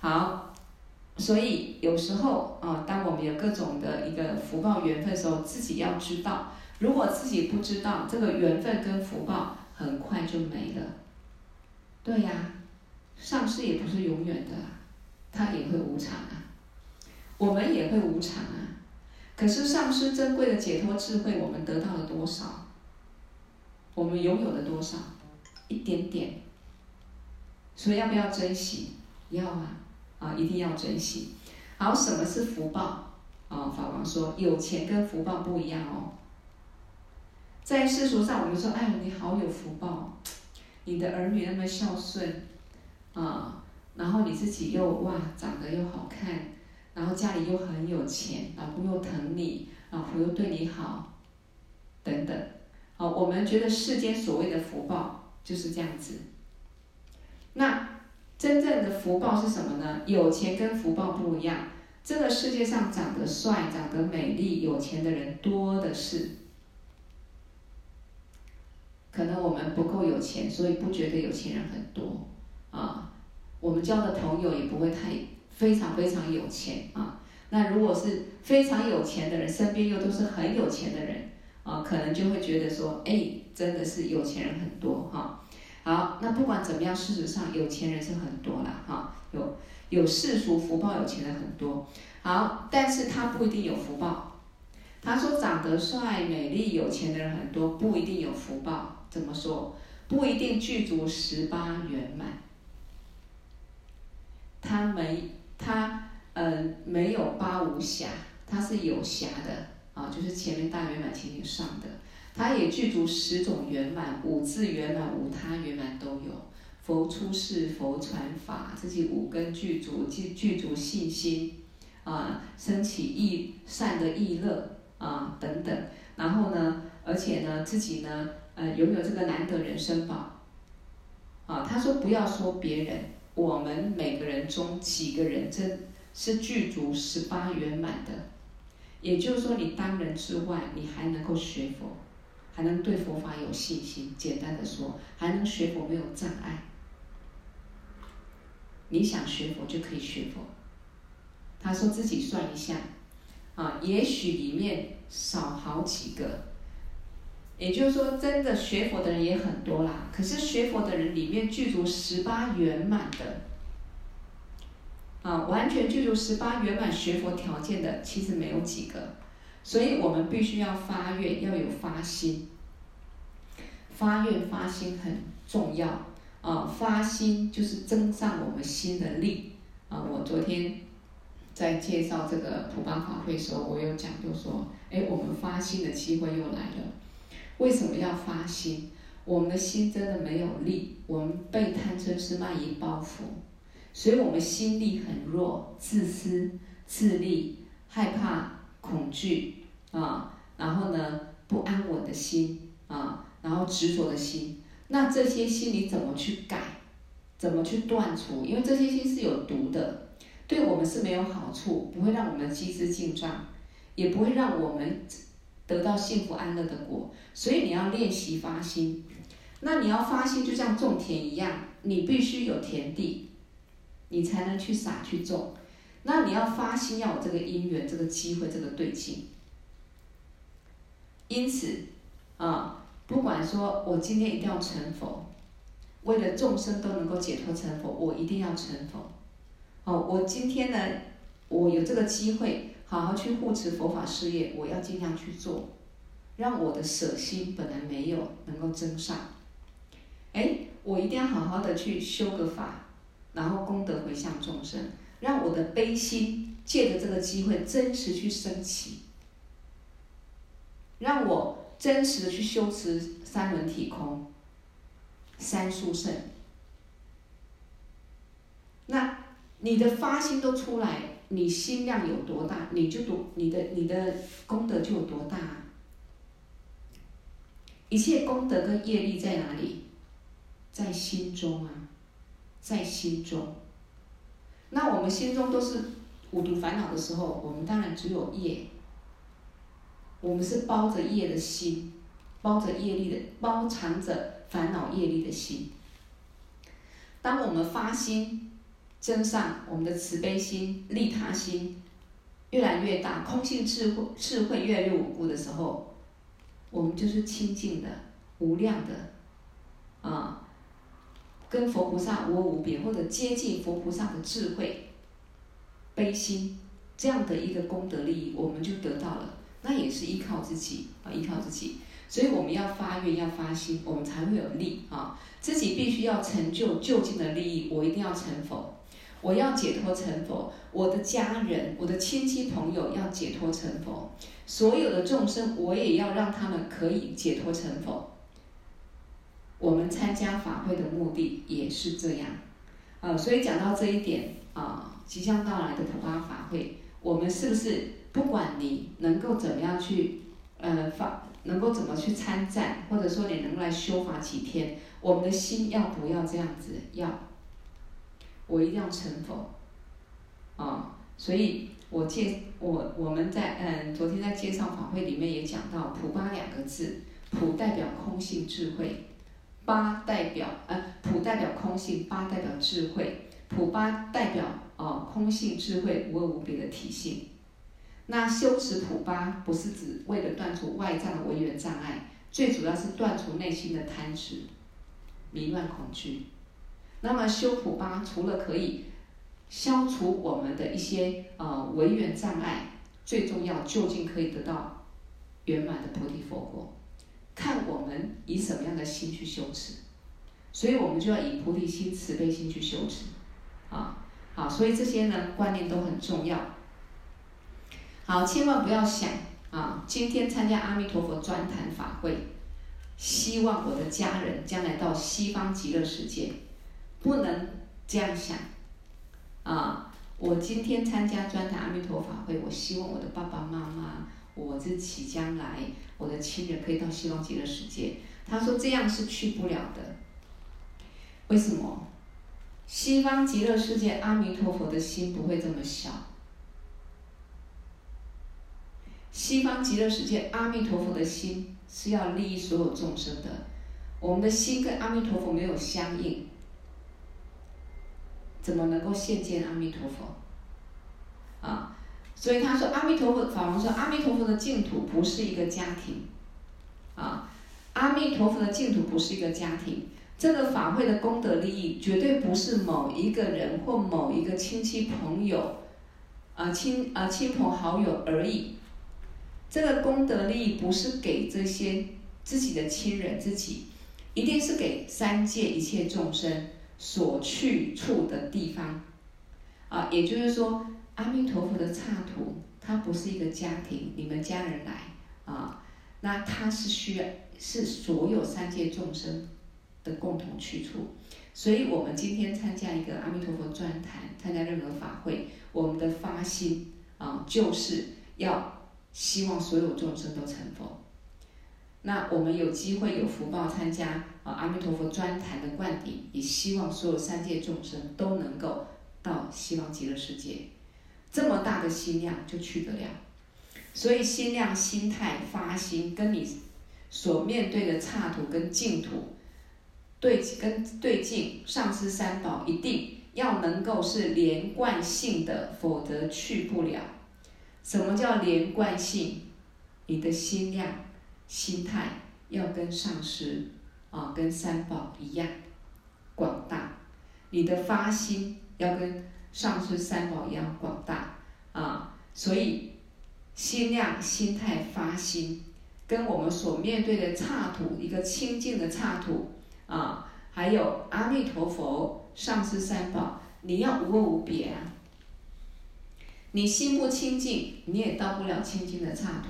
A: 好，所以有时候啊，当我们有各种的一个福报缘分的时候，自己要知道，如果自己不知道，这个缘分跟福报很快就没了。对呀，上师也不是永远的，他也会无常啊。我们也会无常啊，可是上师珍贵的解脱智慧，我们得到了多少？我们拥有的多少？一点点。所以要不要珍惜？要啊，啊，一定要珍惜。好，什么是福报？啊，法王说，有钱跟福报不一样哦。在世俗上，我们说，哎，你好有福报，你的儿女那么孝顺，啊，然后你自己又哇，长得又好看。然后家里又很有钱，老公又疼你，老婆又对你好，等等。好，我们觉得世间所谓的福报就是这样子。那真正的福报是什么呢？有钱跟福报不一样。这个世界上长得帅、长得美丽、有钱的人多的是。可能我们不够有钱，所以不觉得有钱人很多啊。我们交的朋友也不会太非常非常有钱啊。那如果是非常有钱的人，身边又都是很有钱的人啊，可能就会觉得说，哎，真的是有钱人很多哈。好，那不管怎么样，事实上有钱人是很多啦哈，有有世俗福报有钱人很多。好，但是他不一定有福报。他说长得帅、美丽、有钱的人很多，不一定有福报。怎么说？不一定具足十八圆满。他没他呃没有八无暇，他是有暇的啊，就是前面大圆满前面上的。他也具足十种圆满，五字圆满、五他圆满都有。佛出世，佛传法，自己五根具足，具具足信心啊，生起意善的意乐啊等等。然后呢，而且呢，自己呢，呃，拥有这个难得人生宝。啊，他说不要说别人，我们每个人中几个人真是具足十八圆满的。也就是说，你当人之外，你还能够学佛，还能对佛法有信心。简单的说，还能学佛没有障碍。你想学佛就可以学佛。他说自己算一下，啊，也许里面少好几个。也就是说，真的学佛的人也很多啦。可是学佛的人里面具足十八圆满的，啊，完全具足十八圆满学佛条件的，其实没有几个。所以我们必须要发愿，要有发心。发愿发心很重要啊！发心就是增上我们心的力啊！我昨天在介绍这个普邦法会时候，我有讲，就说，哎，我们发心的机会又来了。为什么要发心？我们的心真的没有力，我们被贪嗔痴慢疑包袱，所以我们心力很弱，自私、自利、害怕、恐惧啊，然后呢，不安稳的心啊，然后执着的心。那这些心你怎么去改？怎么去断除？因为这些心是有毒的，对我们是没有好处，不会让我们积资净障，也不会让我们。得到幸福安乐的果，所以你要练习发心。那你要发心，就像种田一样，你必须有田地，你才能去撒去种。那你要发心，要有这个因缘、这个机会、这个对境。因此，啊，不管说我今天一定要成佛，为了众生都能够解脱成佛，我一定要成佛。哦，我今天呢，我有这个机会。好好去护持佛法事业，我要尽量去做，让我的舍心本来没有能够增上。哎，我一定要好好的去修个法，然后功德回向众生，让我的悲心借着这个机会真实去升起，让我真实的去修持三轮体空、三殊胜。那你的发心都出来。你心量有多大，你就多你的你的功德就有多大啊。一切功德跟业力在哪里？在心中啊，在心中。那我们心中都是五毒烦恼的时候，我们当然只有业。我们是包着业的心，包着业力的，包藏着烦恼业力的心。当我们发心。增上我们的慈悲心、利他心越来越大，空性智慧智慧越来越稳固的时候，我们就是清净的、无量的，啊，跟佛菩萨无无别，或者接近佛菩萨的智慧、悲心这样的一个功德利益，我们就得到了。那也是依靠自己啊，依靠自己。所以我们要发愿，要发心，我们才会有力啊。自己必须要成就就近的利益，我一定要成佛。我要解脱成佛，我的家人、我的亲戚朋友要解脱成佛，所有的众生我也要让他们可以解脱成佛。我们参加法会的目的也是这样，呃，所以讲到这一点啊，即将到来的普法法会，我们是不是不管你能够怎么样去，呃，法能够怎么去参战，或者说你能来修法几天，我们的心要不要这样子？要。我一定要成佛。啊，所以我介我我们在嗯昨天在介绍法会里面也讲到普巴两个字，普代表空性智慧，八代表呃普代表空性，八代表智慧，普八代表哦空性智慧无二无别的体性。那修持普八不是指为了断除外在的违缘障碍，最主要是断除内心的贪执、迷乱、恐惧。那么修普八除了可以消除我们的一些呃违缘障碍，最重要究竟可以得到圆满的菩提佛果，看我们以什么样的心去修持，所以我们就要以菩提心、慈悲心去修持，啊，好，所以这些呢观念都很重要。好，千万不要想啊！今天参加阿弥陀佛专谈法会，希望我的家人将来到西方极乐世界，不能这样想啊！我今天参加专谈阿弥陀法会，我希望我的爸爸妈妈，我自己将来我的亲人可以到西方极乐世界。他说这样是去不了的，为什么？西方极乐世界阿弥陀佛的心不会这么小。西方极乐世界，阿弥陀佛的心是要利益所有众生的。我们的心跟阿弥陀佛没有相应，怎么能够现见阿弥陀佛？啊，所以他说，阿弥陀佛法王说，阿弥陀佛的净土不是一个家庭，啊，阿弥陀佛的净土不是一个家庭。这个法会的功德利益绝对不是某一个人或某一个亲戚朋友，啊亲啊亲朋好友而已。这个功德利益不是给这些自己的亲人，自己一定是给三界一切众生所去处的地方，啊，也就是说，阿弥陀佛的刹土，它不是一个家庭，你们家人来啊，那它是需要是所有三界众生的共同去处，所以我们今天参加一个阿弥陀佛专谈，参加任何法会，我们的发心啊，就是要。希望所有众生都成佛。那我们有机会有福报参加啊阿弥陀佛专谈的灌顶，也希望所有三界众生都能够到西方极乐世界。这么大的心量就去得了。所以心量、心态、发心，跟你所面对的刹土跟净土对跟对境，上师三宝一定要能够是连贯性的，否则去不了。什么叫连贯性？你的心量、心态要跟上师啊，跟三宝一样广大。你的发心要跟上师三宝一样广大啊。所以心量、心态、发心，跟我们所面对的刹土，一个清净的刹土啊，还有阿弥陀佛、上师三宝，你要无二无别啊。你心不清净，你也到不了清净的刹土。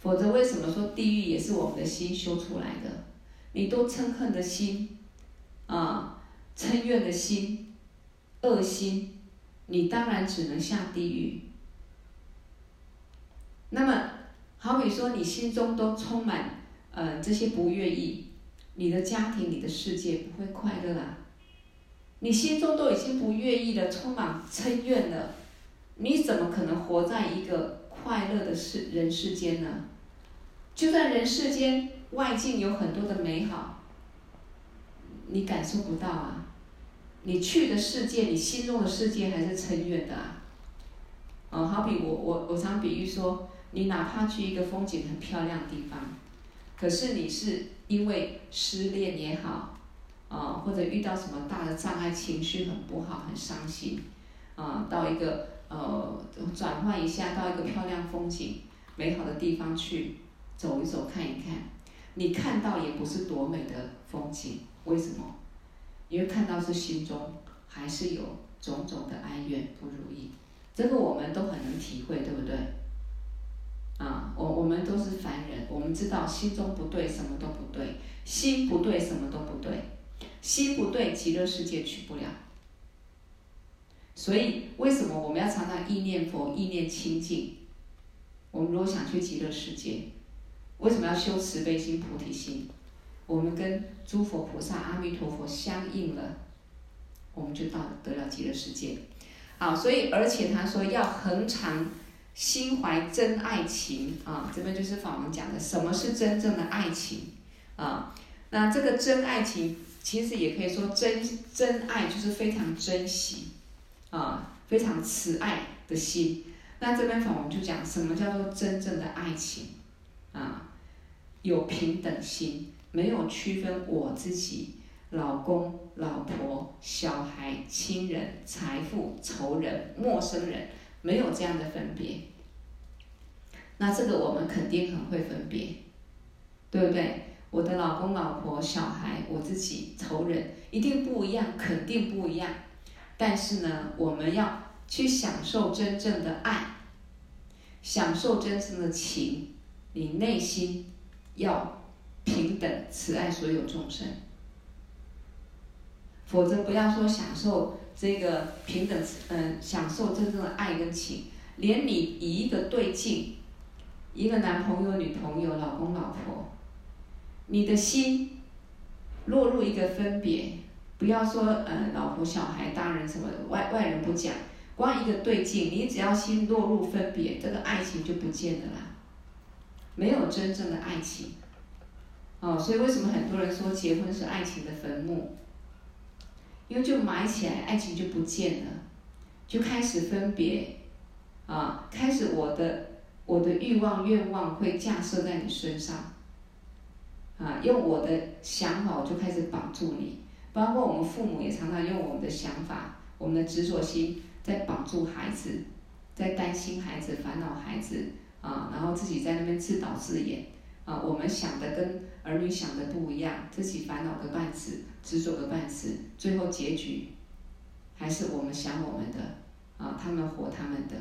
A: 否则，为什么说地狱也是我们的心修出来的？你都嗔恨的心，啊，嗔怨的心，恶心，你当然只能下地狱。那么，好比说你心中都充满，呃，这些不愿意，你的家庭、你的世界不会快乐啊。你心中都已经不愿意了，充满嗔怨了，你怎么可能活在一个快乐的世人世间呢？就算人世间外境有很多的美好，你感受不到啊！你去的世界，你心中的世界还是嗔怨的啊！哦，好比我我我常比喻说，你哪怕去一个风景很漂亮的地方，可是你是因为失恋也好。啊，或者遇到什么大的障碍，情绪很不好，很伤心，啊，到一个呃转换一下，到一个漂亮风景、美好的地方去走一走、看一看，你看到也不是多美的风景，为什么？因为看到是心中还是有种种的哀怨不如意，这个我们都很能体会，对不对？啊，我我们都是凡人，我们知道心中不对，什么都不对，心不对，什么都不对。心不对，极乐世界去不了。所以，为什么我们要常常意念佛、意念清净？我们如果想去极乐世界，为什么要修慈悲心、菩提心？我们跟诸佛菩萨、阿弥陀佛相应了，我们就到得了极乐世界。好，所以而且他说要恒常心怀真爱情啊，这边就是法王讲的什么是真正的爱情啊？那这个真爱情其实也可以说真真爱就是非常珍惜啊，非常慈爱的心。那这边法王就讲什么叫做真正的爱情啊？有平等心，没有区分我自己、老公、老婆、小孩、亲人、财富、仇人、陌生人，没有这样的分别。那这个我们肯定很会分别，对不对？我的老公、老婆、小孩，我自己、仇人，一定不一样，肯定不一样。但是呢，我们要去享受真正的爱，享受真正的情，你内心。要平等慈爱所有众生，否则不要说享受这个平等，嗯，享受真正的爱跟情，连你以一个对境，一个男朋友、女朋友、老公、老婆，你的心落入一个分别，不要说嗯，老婆、小孩、大人什么的，外外人不讲，光一个对境，你只要心落入分别，这个爱情就不见了啦。没有真正的爱情，哦，所以为什么很多人说结婚是爱情的坟墓？因为就埋起来，爱情就不见了，就开始分别，啊，开始我的我的欲望愿望会架设在你身上，啊，用我的想法我就开始绑住你，包括我们父母也常常用我们的想法、我们的执着心在绑住孩子，在担心孩子、烦恼孩子。啊，然后自己在那边自导自演，啊，我们想的跟儿女想的不一样，自己烦恼个半死，执着个半死，最后结局还是我们想我们的，啊，他们活他们的，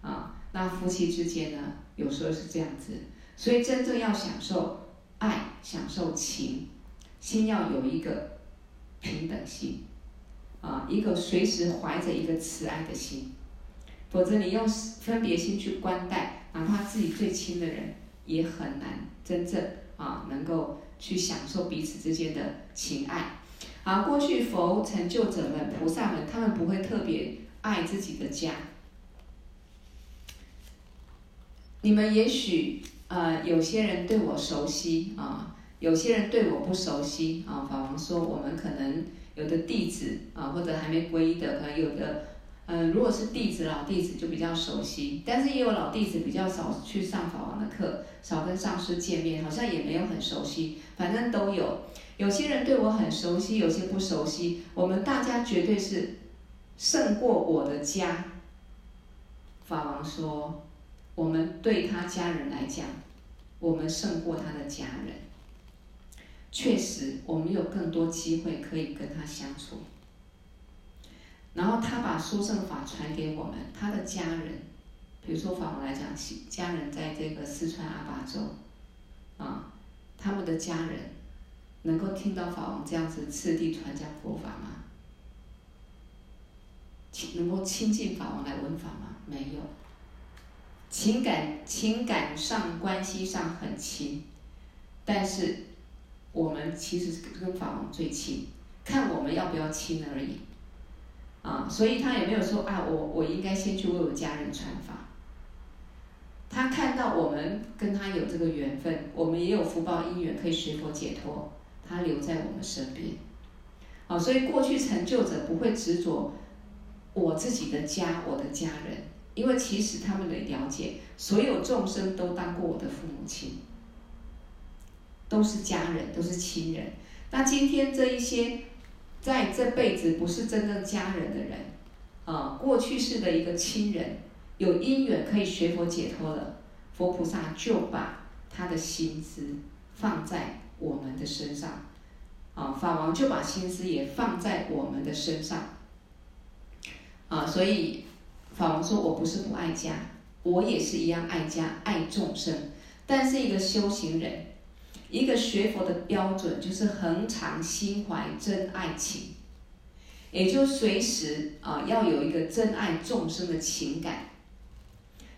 A: 啊，那夫妻之间呢，有时候是这样子，所以真正要享受爱，享受情，心要有一个平等心，啊，一个随时怀着一个慈爱的心，否则你用分别心去观待。哪怕自己最亲的人，也很难真正啊能够去享受彼此之间的情爱。啊，过去佛成就者们、菩萨们，他们不会特别爱自己的家。你们也许呃有些人对我熟悉啊，有些人对我不熟悉啊。法王说，我们可能有的弟子啊，或者还没皈依的，可能有的。嗯，如果是弟子，老弟子就比较熟悉，但是也有老弟子比较少去上法王的课，少跟上师见面，好像也没有很熟悉，反正都有。有些人对我很熟悉，有些不熟悉。我们大家绝对是胜过我的家。法王说，我们对他家人来讲，我们胜过他的家人。确实，我们有更多机会可以跟他相处。然后他把殊胜法传给我们，他的家人，比如说法王来讲，家人在这个四川阿坝州，啊，他们的家人能够听到法王这样子次第传讲佛法吗？能够亲近法王来闻法吗？没有。情感情感上关系上很亲，但是我们其实是跟法王最亲，看我们要不要亲而已。啊，所以他也没有说啊，我我应该先去为我家人传法。他看到我们跟他有这个缘分，我们也有福报因缘可以学佛解脱，他留在我们身边。啊，所以过去成就者不会执着我自己的家，我的家人，因为其实他们得了解，所有众生都当过我的父母亲，都是家人，都是亲人。那今天这一些。在这辈子不是真正家人的人，啊，过去世的一个亲人，有因缘可以学佛解脱了，佛菩萨就把他的心思放在我们的身上，啊，法王就把心思也放在我们的身上，啊，所以法王说，我不是不爱家，我也是一样爱家爱众生，但是一个修行人。一个学佛的标准就是恒常心怀真爱情，也就随时啊要有一个真爱众生的情感，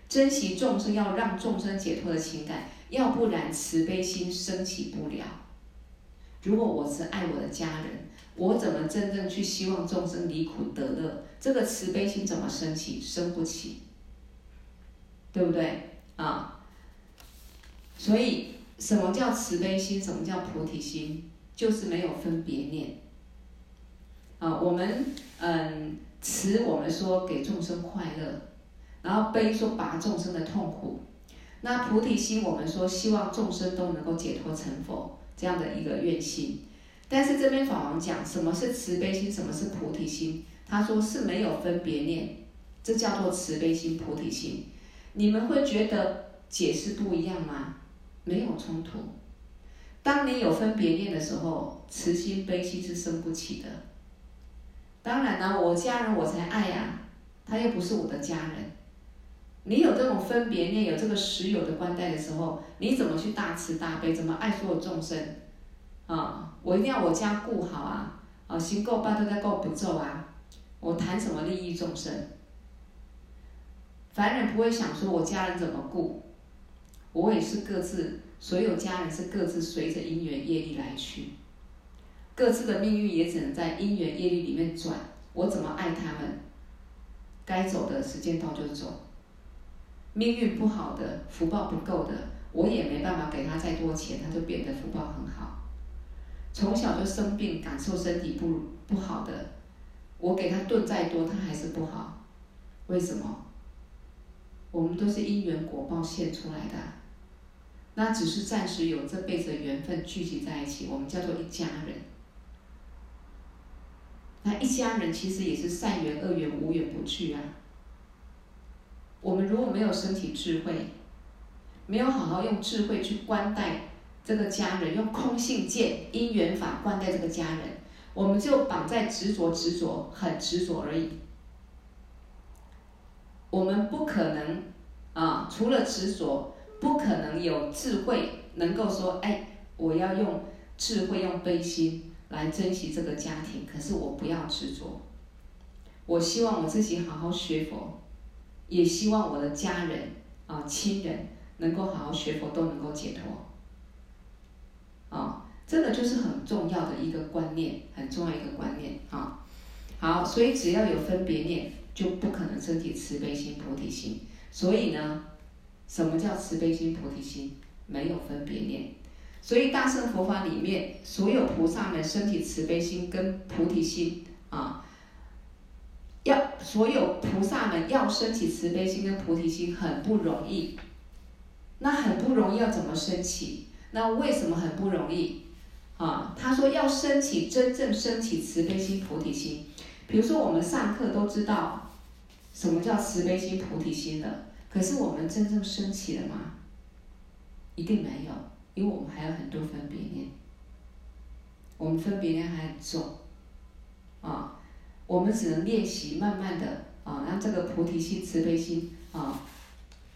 A: 珍惜众生要让众生解脱的情感，要不然慈悲心升起不了。如果我只爱我的家人，我怎么真正去希望众生离苦得乐？这个慈悲心怎么升起？生不起，对不对啊？所以，什么叫慈悲心？什么叫菩提心？就是没有分别念。啊，我们嗯，慈我们说给众生快乐，然后悲说拔众生的痛苦。那菩提心我们说希望众生都能够解脱成佛这样的一个愿心。但是这边法王讲什么是慈悲心，什么是菩提心？他说是没有分别念，这叫做慈悲心、菩提心。你们会觉得解释不一样吗？没有冲突。当你有分别念的时候，慈心、悲心是生不起的。当然了，我家人我才爱呀，他又不是我的家人。你有这种分别念，有这个实有的观待的时候，你怎么去大慈大悲？怎么爱所有众生？啊，我一定要我家顾好啊！啊，行够八都在够不够啊？我谈什么利益众生？凡人不会想说我家人怎么顾，我也是各自，所有家人是各自随着因缘业力来去。各自的命运也只能在因缘业力里面转，我怎么爱他们？该走的时间到就走。命运不好的，福报不够的，我也没办法给他再多钱，他就变得福报很好。从小就生病，感受身体不不好的，我给他炖再多，他还是不好。为什么？我们都是因缘果报现出来的，那只是暂时有这辈子的缘分聚集在一起，我们叫做一家人。那一家人其实也是善缘、恶缘、无缘不聚啊。我们如果没有升起智慧，没有好好用智慧去观待这个家人，用空性见因缘法观待这个家人，我们就绑在执着、执着、很执着而已。我们不可能啊，除了执着，不可能有智慧能够说，哎，我要用智慧、用悲心。来珍惜这个家庭，可是我不要执着。我希望我自己好好学佛，也希望我的家人啊、亲人能够好好学佛，都能够解脱。啊，这个就是很重要的一个观念，很重要一个观念啊。好，所以只要有分别念，就不可能升起慈悲心、菩提心。所以呢，什么叫慈悲心、菩提心？没有分别念。所以大乘佛法里面，所有菩萨们升起慈悲心跟菩提心啊，要所有菩萨们要升起慈悲心跟菩提心很不容易。那很不容易要怎么升起？那为什么很不容易？啊，他说要升起真正升起慈悲心、菩提心。比如说我们上课都知道什么叫慈悲心、菩提心了，可是我们真正升起了吗？一定没有。因为我们还有很多分别念，我们分别念还很重，啊，我们只能练习，慢慢的啊，让这个菩提心、慈悲心啊，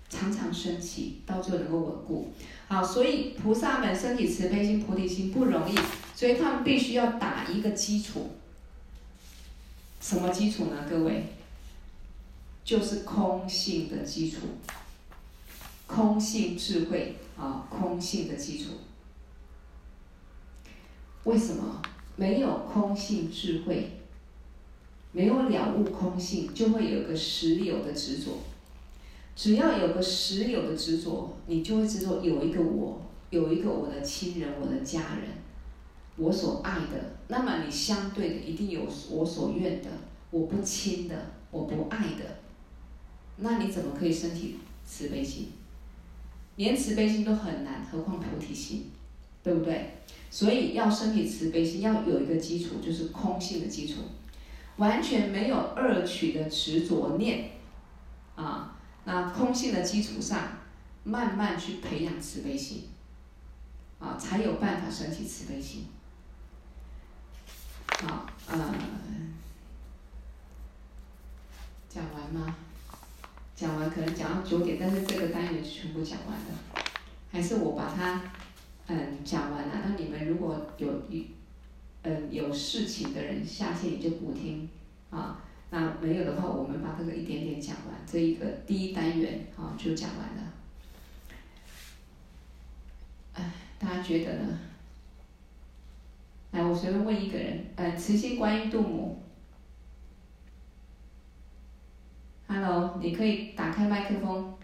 A: 常常升起，到最后能够稳固。好，所以菩萨们身体慈悲心、菩提心不容易，所以他们必须要打一个基础。什么基础呢？各位，就是空性的基础，空性智慧。啊，空性的基础。为什么没有空性智慧，没有了悟空性，就会有个实有的执着。只要有个实有的执着，你就会执着有一个我，有一个我的亲人、我的家人，我所爱的。那么你相对的一定有我所愿的，我不亲的，我不爱的。那你怎么可以升起慈悲心？连慈悲心都很难，何况菩提心，对不对？所以要升起慈悲心，要有一个基础，就是空性的基础，完全没有二取的执着念，啊，那空性的基础上，慢慢去培养慈悲心，啊，才有办法升起慈悲心。好，呃，讲完吗？讲完可能讲到九点，但是这个单元是全部讲完了，还是我把它嗯讲完了。那你们如果有一嗯有事情的人，下线你就不听啊。那没有的话，我们把这个一点点讲完，这一个第一单元啊就讲完了。哎，大家觉得呢？来我随便问一个人，呃，慈心观音度母。Hello，你可以打开麦克风。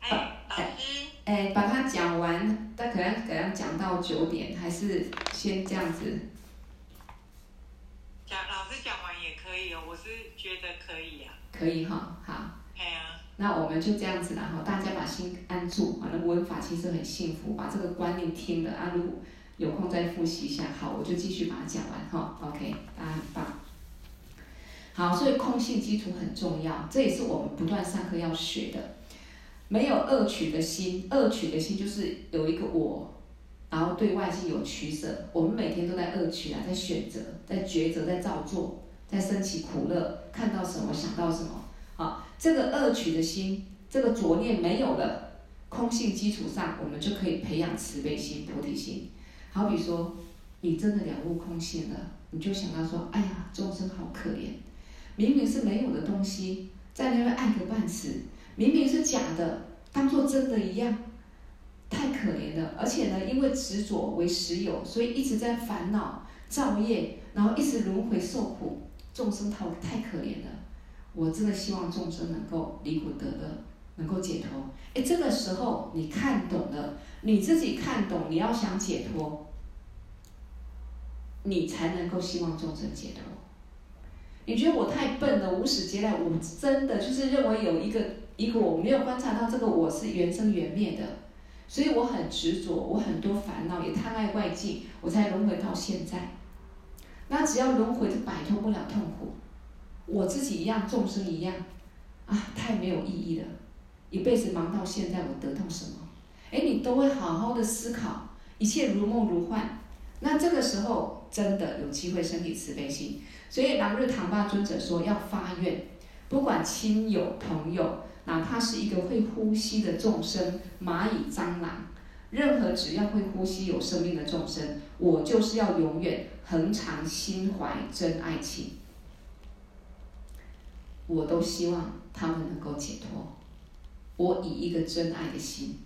B: 哎，老师。
A: 哎，把它讲完，但可能可能讲到九点，还是先这样子。
B: 讲老师讲完也可以哦，我是觉得可以呀、啊。
A: 可以哈，好。
B: 哎呀。
A: 那我们就这样子啦，哈，大家把心安住，反正文法其实很幸福，把这个观念听了啊，如果有空再复习一下，好，我就继续把它讲完哈，OK。好，所以空性基础很重要，这也是我们不断上课要学的。没有恶取的心，恶取的心就是有一个我，然后对外界有取舍。我们每天都在恶取啊，在选择，在抉择，在造作，在升起苦乐，看到什么想到什么。好，这个恶取的心，这个浊念没有了，空性基础上，我们就可以培养慈悲心、菩提心。好比说，你真的了悟空性了，你就想到说，哎呀，众生好可怜，明明是没有的东西，在那边爱个半死。明明是假的，当做真的一样，太可怜了。而且呢，因为执着为实有，所以一直在烦恼造业，然后一直轮回受苦，众生太太可怜了。我真的希望众生能够离苦得乐，能够解脱。哎，这个时候你看懂了，你自己看懂，你要想解脱，你才能够希望众生解脱。你觉得我太笨了，无始劫来，我真的就是认为有一个。一个我没有观察到这个我是原生原灭的，所以我很执着，我很多烦恼，也贪爱外境，我才轮回到现在。那只要轮回就摆脱不了痛苦，我自己一样，众生一样，啊，太没有意义了。一辈子忙到现在，我得到什么？哎，你都会好好的思考，一切如梦如幻。那这个时候真的有机会升起慈悲心。所以朗日唐巴尊者说要发愿，不管亲友朋友。哪怕是一个会呼吸的众生，蚂蚁、蟑螂，任何只要会呼吸有生命的众生，我就是要永远恒常心怀真爱情，我都希望他们能够解脱。我以一个真爱的心，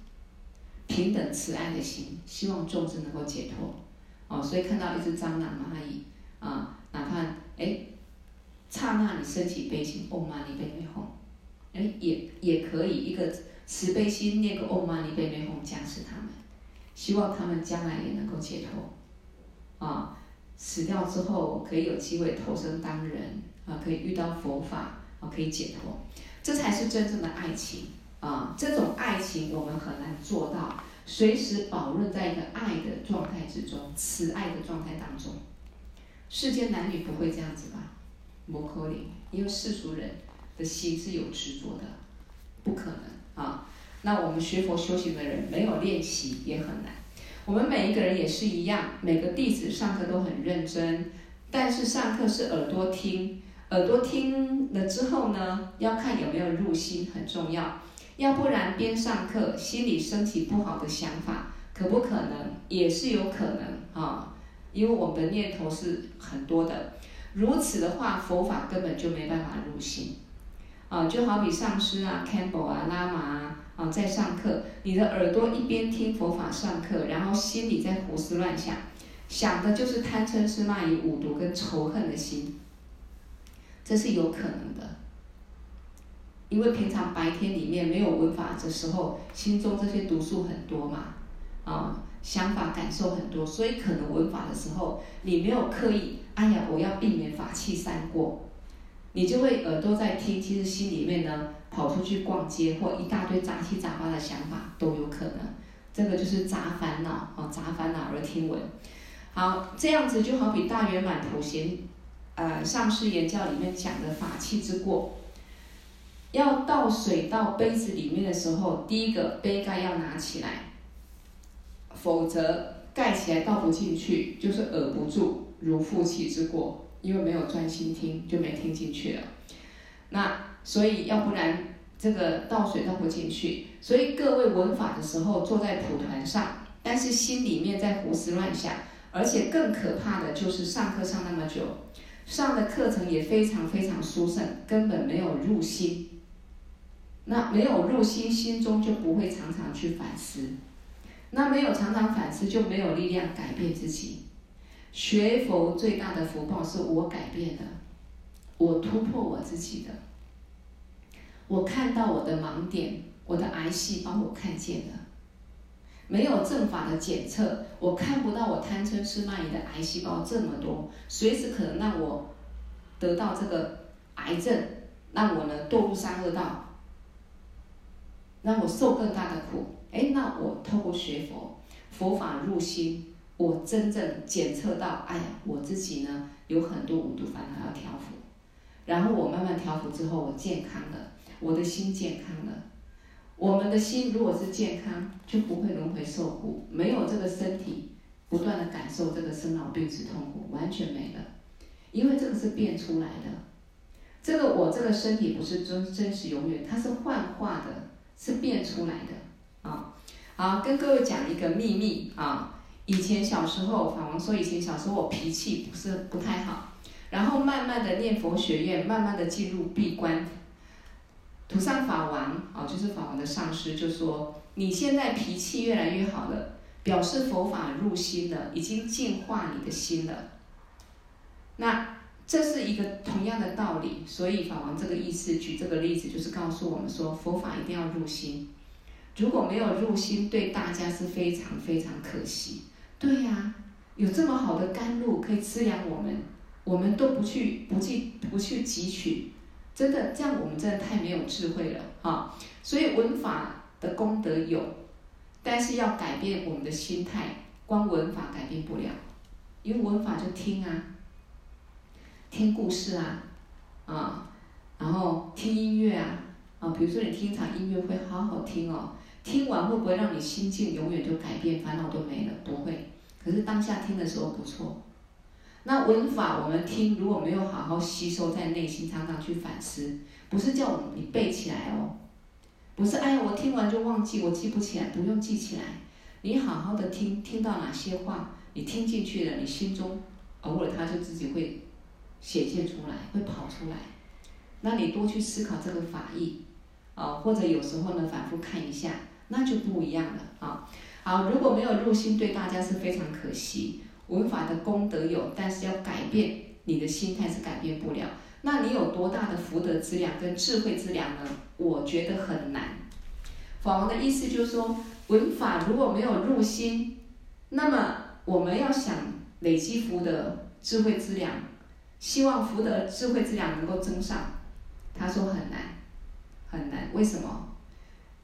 A: 平等慈爱的心，希望众生能够解脱。哦，所以看到一只蟑螂、蚂蚁，啊，哪怕哎，刹那你升起悲心，哦嘛呢呗咪吽。哎，也也可以一个慈悲心，念个哦嘛呢呗咪吽加持他们，希望他们将来也能够解脱，啊，死掉之后可以有机会投生当人，啊，可以遇到佛法，啊，可以解脱，这才是真正的爱情，啊，这种爱情我们很难做到，随时保润在一个爱的状态之中，慈爱的状态当中，世间男女不会这样子吧？不可能，因为世俗人。的心是有执着的，不可能啊！那我们学佛修行的人没有练习也很难。我们每一个人也是一样，每个弟子上课都很认真，但是上课是耳朵听，耳朵听了之后呢，要看有没有入心，很重要。要不然边上课心里升起不好的想法，可不可能？也是有可能啊，因为我们的念头是很多的。如此的话，佛法根本就没办法入心。啊，就好比上师啊、Campbell 啊、拉玛啊，啊，在上课，你的耳朵一边听佛法上课，然后心里在胡思乱想，想的就是贪嗔痴慢疑五毒跟仇恨的心，这是有可能的。因为平常白天里面没有闻法的时候，心中这些毒素很多嘛，啊，想法感受很多，所以可能闻法的时候，你没有刻意，哎呀，我要避免法器三过。你就会耳朵在听，其实心里面呢，跑出去逛街或一大堆杂七杂八的想法都有可能。这个就是杂烦恼啊，杂烦恼而听闻。好，这样子就好比大圆满普贤，呃，上师言教里面讲的法器之过，要倒水到杯子里面的时候，第一个杯盖要拿起来，否则盖起来倒不进去，就是耳不住，如负气之过。因为没有专心听，就没听进去了。那所以要不然这个倒水倒不进去。所以各位闻法的时候坐在蒲团上，但是心里面在胡思乱想，而且更可怕的就是上课上那么久，上的课程也非常非常殊胜，根本没有入心。那没有入心，心中就不会常常去反思。那没有常常反思，就没有力量改变自己。学佛最大的福报是我改变的，我突破我自己的，我看到我的盲点，我的癌细胞我看见了。没有正法的检测，我看不到我贪嗔痴慢疑的癌细胞这么多，随时可能让我得到这个癌症，让我呢堕入三恶道，让我受更大的苦。哎，那我透过学佛，佛法入心，我真正检测到，哎呀，我自己呢有很多五毒烦恼要调伏，然后我慢慢调伏之后，我健康了，我的心健康了。我们的心如果是健康，就不会轮回受苦，没有这个身体不断的感受这个生老病死痛苦，完全没了，因为这个是变出来的，这个我这个身体不是真真实永远，它是幻化的，是变出来的啊。好，跟各位讲一个秘密啊，以前小时候，法王说以前小时候我脾气不是不太好，然后慢慢的念佛学院，慢慢的进入闭关。土上法王啊，就是法王的上师，就说你现在脾气越来越好了，表示佛法入心了，已经净化你的心了。那这是一个同样的道理，所以法王这个意思，举这个例子，就是告诉我们说，佛法一定要入心。如果没有入心，对大家是非常非常可惜。对呀、有这么好的甘露可以滋养我们，我们都不去不去不去汲取。真的，这样我们真的太没有智慧了啊！所以文法的功德有，但是要改变我们的心态，光文法改变不了。因为文法就听啊，听故事啊，啊，然后听音乐啊，啊，比如说你听一场音乐会，好好听哦，听完会不会让你心境永远就改变，烦恼都没了？不会。可是当下听的时候不错。那文法我们听，如果没有好好吸收在内心，常常去反思，不是叫你背起来哦，不是哎呀我听完就忘记，我记不起来，不用记起来，你好好的听，听到哪些话，你听进去了，你心中偶尔它就自己会显现出来，会跑出来，那你多去思考这个法义，啊，或者有时候呢反复看一下，那就不一样了啊。好，如果没有入心，对大家是非常可惜。文法的功德有，但是要改变你的心态是改变不了。那你有多大的福德资粮跟智慧资粮呢？我觉得很难。法王的意思就是说，文法如果没有入心，那么我们要想累积福德智慧资粮，希望福德智慧之粮能够增上，他说很难，很难。为什么？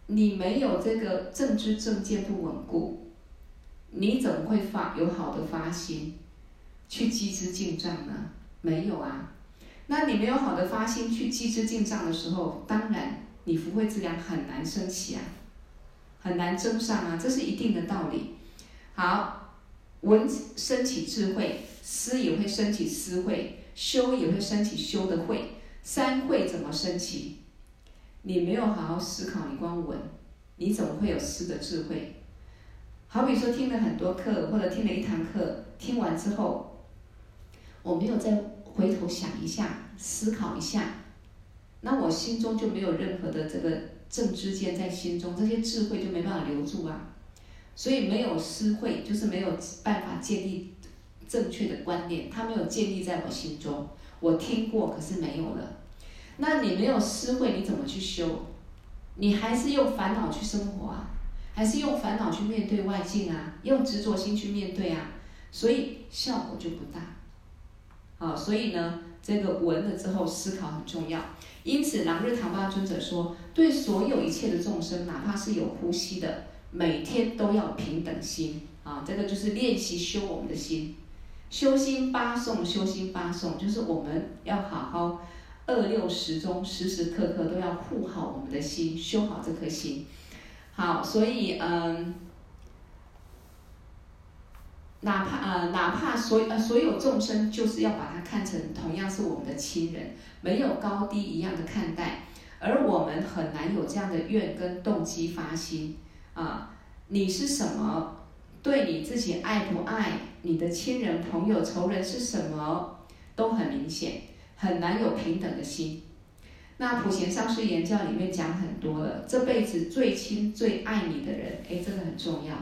A: 你没有这个正知正见不稳固。你怎么会发有好的发心，去积资净障呢？没有啊。那你没有好的发心去积资净障的时候，当然你福慧之粮很难升起啊，很难增上啊，这是一定的道理。好，文升起智慧，思也会升起思慧，修也会升起修的慧。三慧怎么升起？你没有好好思考，你光闻，你怎么会有思的智慧？好比说听了很多课，或者听了一堂课，听完之后，我没有再回头想一下、思考一下，那我心中就没有任何的这个正知见在心中，这些智慧就没办法留住啊。所以没有思慧，就是没有办法建立正确的观念，它没有建立在我心中。我听过，可是没有了。那你没有思慧，你怎么去修？你还是用烦恼去生活啊？还是用烦恼去面对外境啊，用执着心去面对啊，所以效果就不大。好，所以呢，这个闻了之后思考很重要。因此，朗日唐巴尊者说，对所有一切的众生，哪怕是有呼吸的，每天都要平等心啊。这个就是练习修我们的心，修心八颂，修心八颂，就是我们要好好二六时中，时时刻刻都要护好我们的心，修好这颗心。好，所以嗯，哪怕呃，哪怕所呃所有众生，就是要把它看成同样是我们的亲人，没有高低一样的看待，而我们很难有这样的愿跟动机发心啊。你是什么？对你自己爱不爱？你的亲人、朋友、仇人是什么？都很明显，很难有平等的心。那普贤上师言教里面讲很多了，这辈子最亲最爱你的人，哎，这个很重要。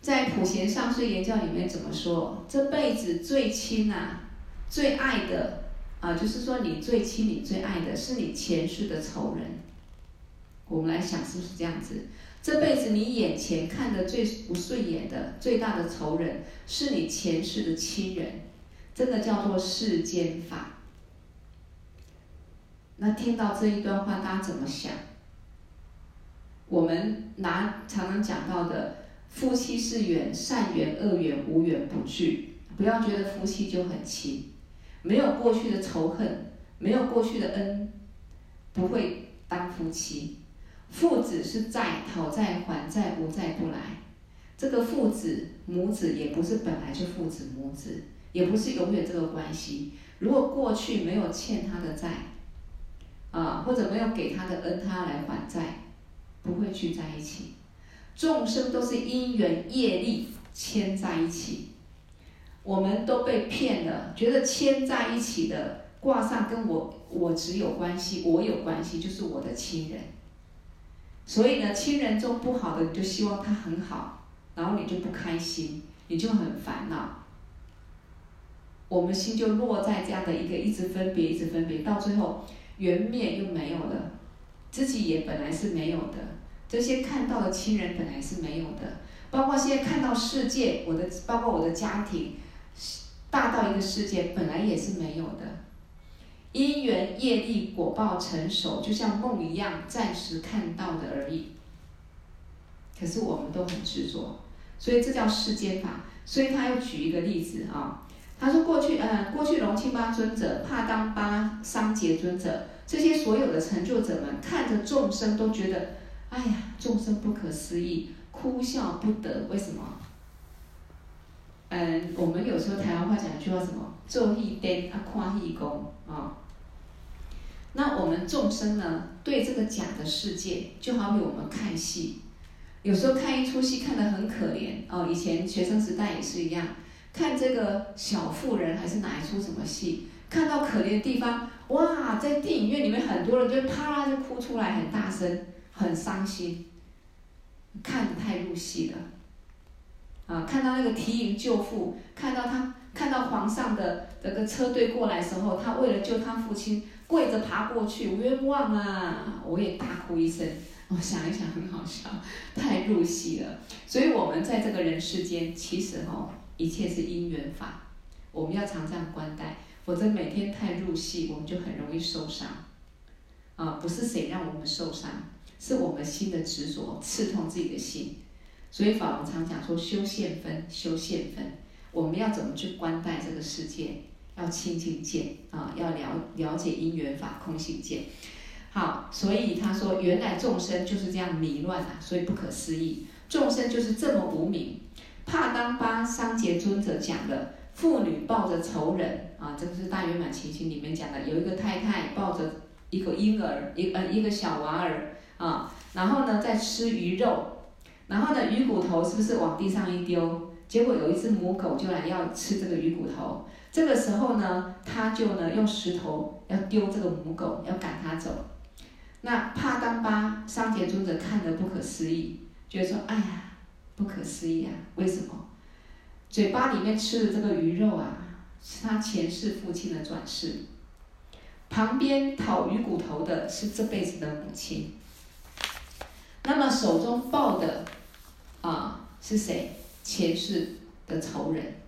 A: 在普贤上师言教里面怎么说？这辈子最亲啊，最爱的啊，就是说你最亲、你最爱的是你前世的仇人。我们来想，是不是这样子？这辈子你眼前看的最不顺眼的、最大的仇人，是你前世的亲人。真的叫做世间法。那听到这一段话，大家怎么想？我们拿常常讲到的夫妻是缘，善缘恶缘无缘不聚。不要觉得夫妻就很亲，没有过去的仇恨，没有过去的恩，不会当夫妻。父子是债，讨债还债，无债不来。这个父子母子也不是本来就父子母子，也不是永远这个关系。如果过去没有欠他的债，啊，或者没有给他的恩，他来还债。不会聚在一起，众生都是因缘业力牵在一起，我们都被骗了，觉得牵在一起的挂上跟我我只有关系，我有关系就是我的亲人，所以呢，亲人中不好的你就希望他很好，然后你就不开心，你就很烦恼，我们心就落在这样的一个一直分别，一直分别，到最后缘灭又没有了。自己也本来是没有的，这些看到的亲人本来是没有的，包括现在看到世界，我的包括我的家庭，大到一个世界本来也是没有的，因缘业力果报成熟，就像梦一样，暂时看到的而已。可是我们都很执着，所以这叫世间法。所以他又举一个例子啊，他说过去呃，过去龙钦巴尊者、帕当巴桑杰尊者。这些所有的成就者们看着众生都觉得，哎呀，众生不可思议，哭笑不得。为什么？嗯，我们有时候台湾话讲一句话什么？做戏灯啊，看戏功啊。那我们众生呢，对这个假的世界，就好比我们看戏，有时候看一出戏看得很可怜哦。以前学生时代也是一样，看这个小妇人还是哪一出什么戏，看到可怜的地方。哇，在电影院里面，很多人就啪啦就哭出来，很大声，很伤心，看得太入戏了。啊，看到那个提营救父，看到他，看到皇上的这个车队过来的时候，他为了救他父亲，跪着爬过去，冤枉啊！我也大哭一声。我想一想，很好笑，太入戏了。所以，我们在这个人世间，其实哦，一切是因缘法，我们要常这样观待。否则每天太入戏，我们就很容易受伤。啊，不是谁让我们受伤，是我们心的执着刺痛自己的心。所以法王常讲说修现分，修现分。我们要怎么去观待这个世界？要清净见啊，要了了解因缘法空性见。好，所以他说原来众生就是这样迷乱啊，所以不可思议。众生就是这么无明。帕当巴桑杰尊者讲的。妇女抱着仇人啊，这个是大圆满情形里面讲的，有一个太太抱着一个婴儿，一呃一个小娃儿啊，然后呢在吃鱼肉，然后呢鱼骨头是不是往地上一丢？结果有一只母狗就来要吃这个鱼骨头，这个时候呢，他就呢用石头要丢这个母狗，要赶它走。那帕当巴桑杰尊者看得不可思议，觉得说哎呀不可思议啊，为什么？嘴巴里面吃的这个鱼肉啊，是他前世父亲的转世。旁边讨鱼骨头的是这辈子的母亲。那么手中抱的啊是谁？前世的仇人。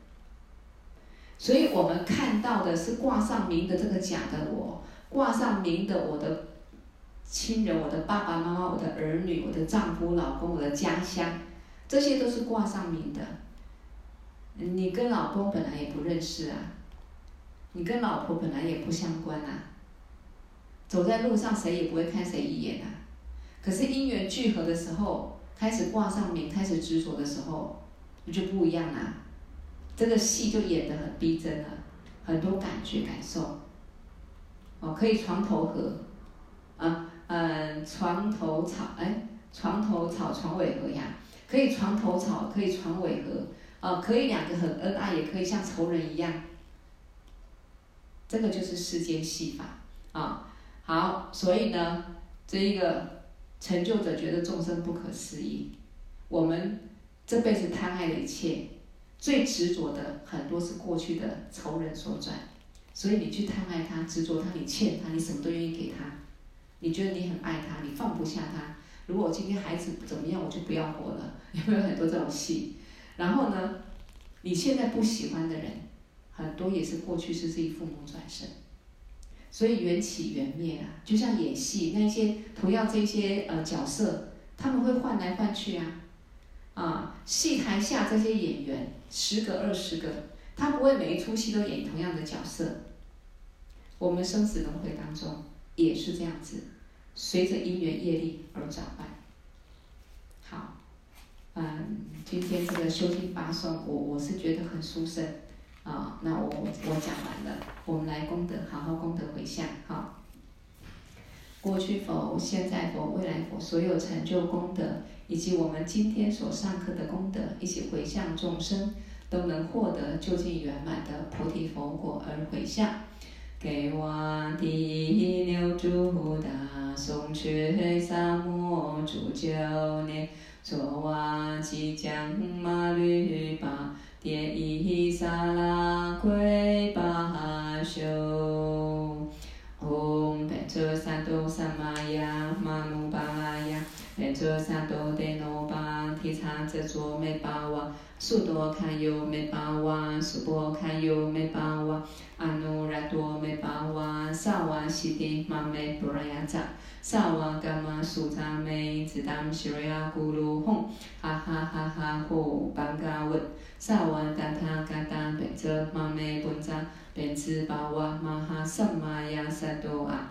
A: 所以我们看到的是挂上名的这个假的我，挂上名的我的亲人，我的爸爸妈妈，我的儿女，我的丈夫、老公，我的家乡，这些都是挂上名的。你跟老公本来也不认识啊，你跟老婆本来也不相关啊，走在路上谁也不会看谁一眼啊。可是因缘聚合的时候，开始挂上名，开始执着的时候，你就不一样啦。这个戏就演得很逼真了，很多感觉感受。哦，可以床头和，啊，嗯，床头草，哎，床头草，床尾和呀，可以床头草，可以床尾和。啊，可以两个很恩爱，也可以像仇人一样。这个就是世间戏法啊。好，所以呢，这一个成就者觉得众生不可思议。我们这辈子贪爱的一切，最执着的很多是过去的仇人所转，所以你去贪爱他、执着他，你欠他，你什么都愿意给他，你觉得你很爱他，你放不下他。如果今天孩子怎么样，我就不要活了，有没有很多这种戏？然后呢，你现在不喜欢的人，很多也是过去是自己父母转生，所以缘起缘灭啊，就像演戏那些同样这些呃角色，他们会换来换去啊，啊，戏台下这些演员十个二十个，他不会每一出戏都演同样的角色。我们生死轮回当中也是这样子。随着因缘业力而转换。好，嗯，今天这个修经八颂，我我是觉得很殊胜啊。那我我讲完了，我们来功德，好好功德回向。好，过去佛、现在佛、未来佛，所有成就功德，以及我们今天所上课的功德，一起回向众生，都能获得究竟圆满的菩提佛果而回向。给我第六诸大颂却萨摩主九年，作瓦吉将马律巴迭伊萨拉归巴修。提叉遮卓美巴哇。苏多堪尤美巴哇，苏波堪尤美巴哇，阿努拉多美巴哇，萨瓦西迪玛美布拉雅扎，萨瓦伽玛苏扎美，兹当西瑞亚咕噜吽，哈哈哈哈呼班嘎文，萨瓦达他嘎达贝遮玛美本扎，贝兹巴哇玛哈萨玛雅萨多阿，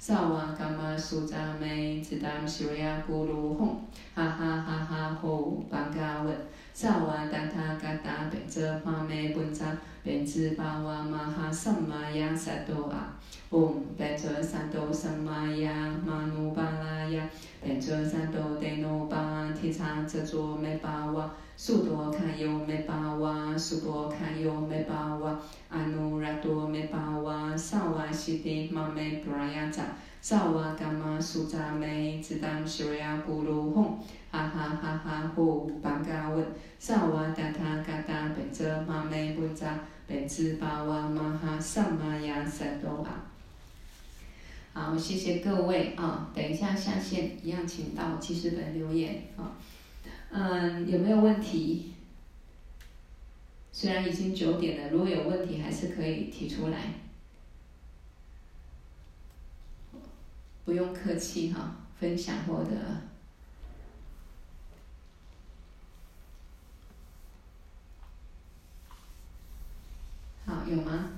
A: 遮卓美巴哇，苏多堪尤美巴哇，苏波堪尤美巴哇，阿努拉多美巴哇，萨瓦西迪玛，苏扎美，只当西瑞亚咕噜哄，哈哈哈哈吼班嘎文，萨瓦达他嘎达贝遮玛美本扎，贝兹巴哇玛哈萨玛亚萨多阿。唵，班卓三多萨玛雅玛努巴拉雅，班卓三多德那巴提叉遮卓美巴哇，苏多卡尤美巴哇，苏波卡尤美巴哇，阿努拉多美巴哇，萨瓦西迪玛美布拉雅扎，萨瓦伽玛苏扎美，兹当西瑞亚咕噜吽，哈哈哈哈呼班嘎文，萨瓦达他嘎达贝遮玛美本扎，贝兹巴哇玛哈萨玛雅萨多阿。好，谢谢各位啊！等一下下线一样，请到记事本留言啊。嗯，有没有问题？虽然已经九点了，如果有问题还是可以提出来，不用客气哈，分享或者。好，有吗？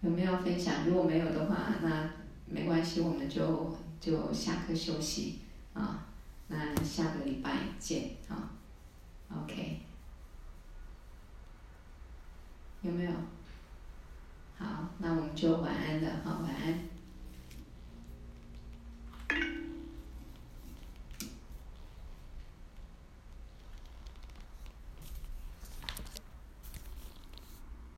A: 有没有分享？如果没有的话，那。没关系我们就就下课休息啊那下个礼拜见啊 ok 有没有？好那我们就晚安了好晚安。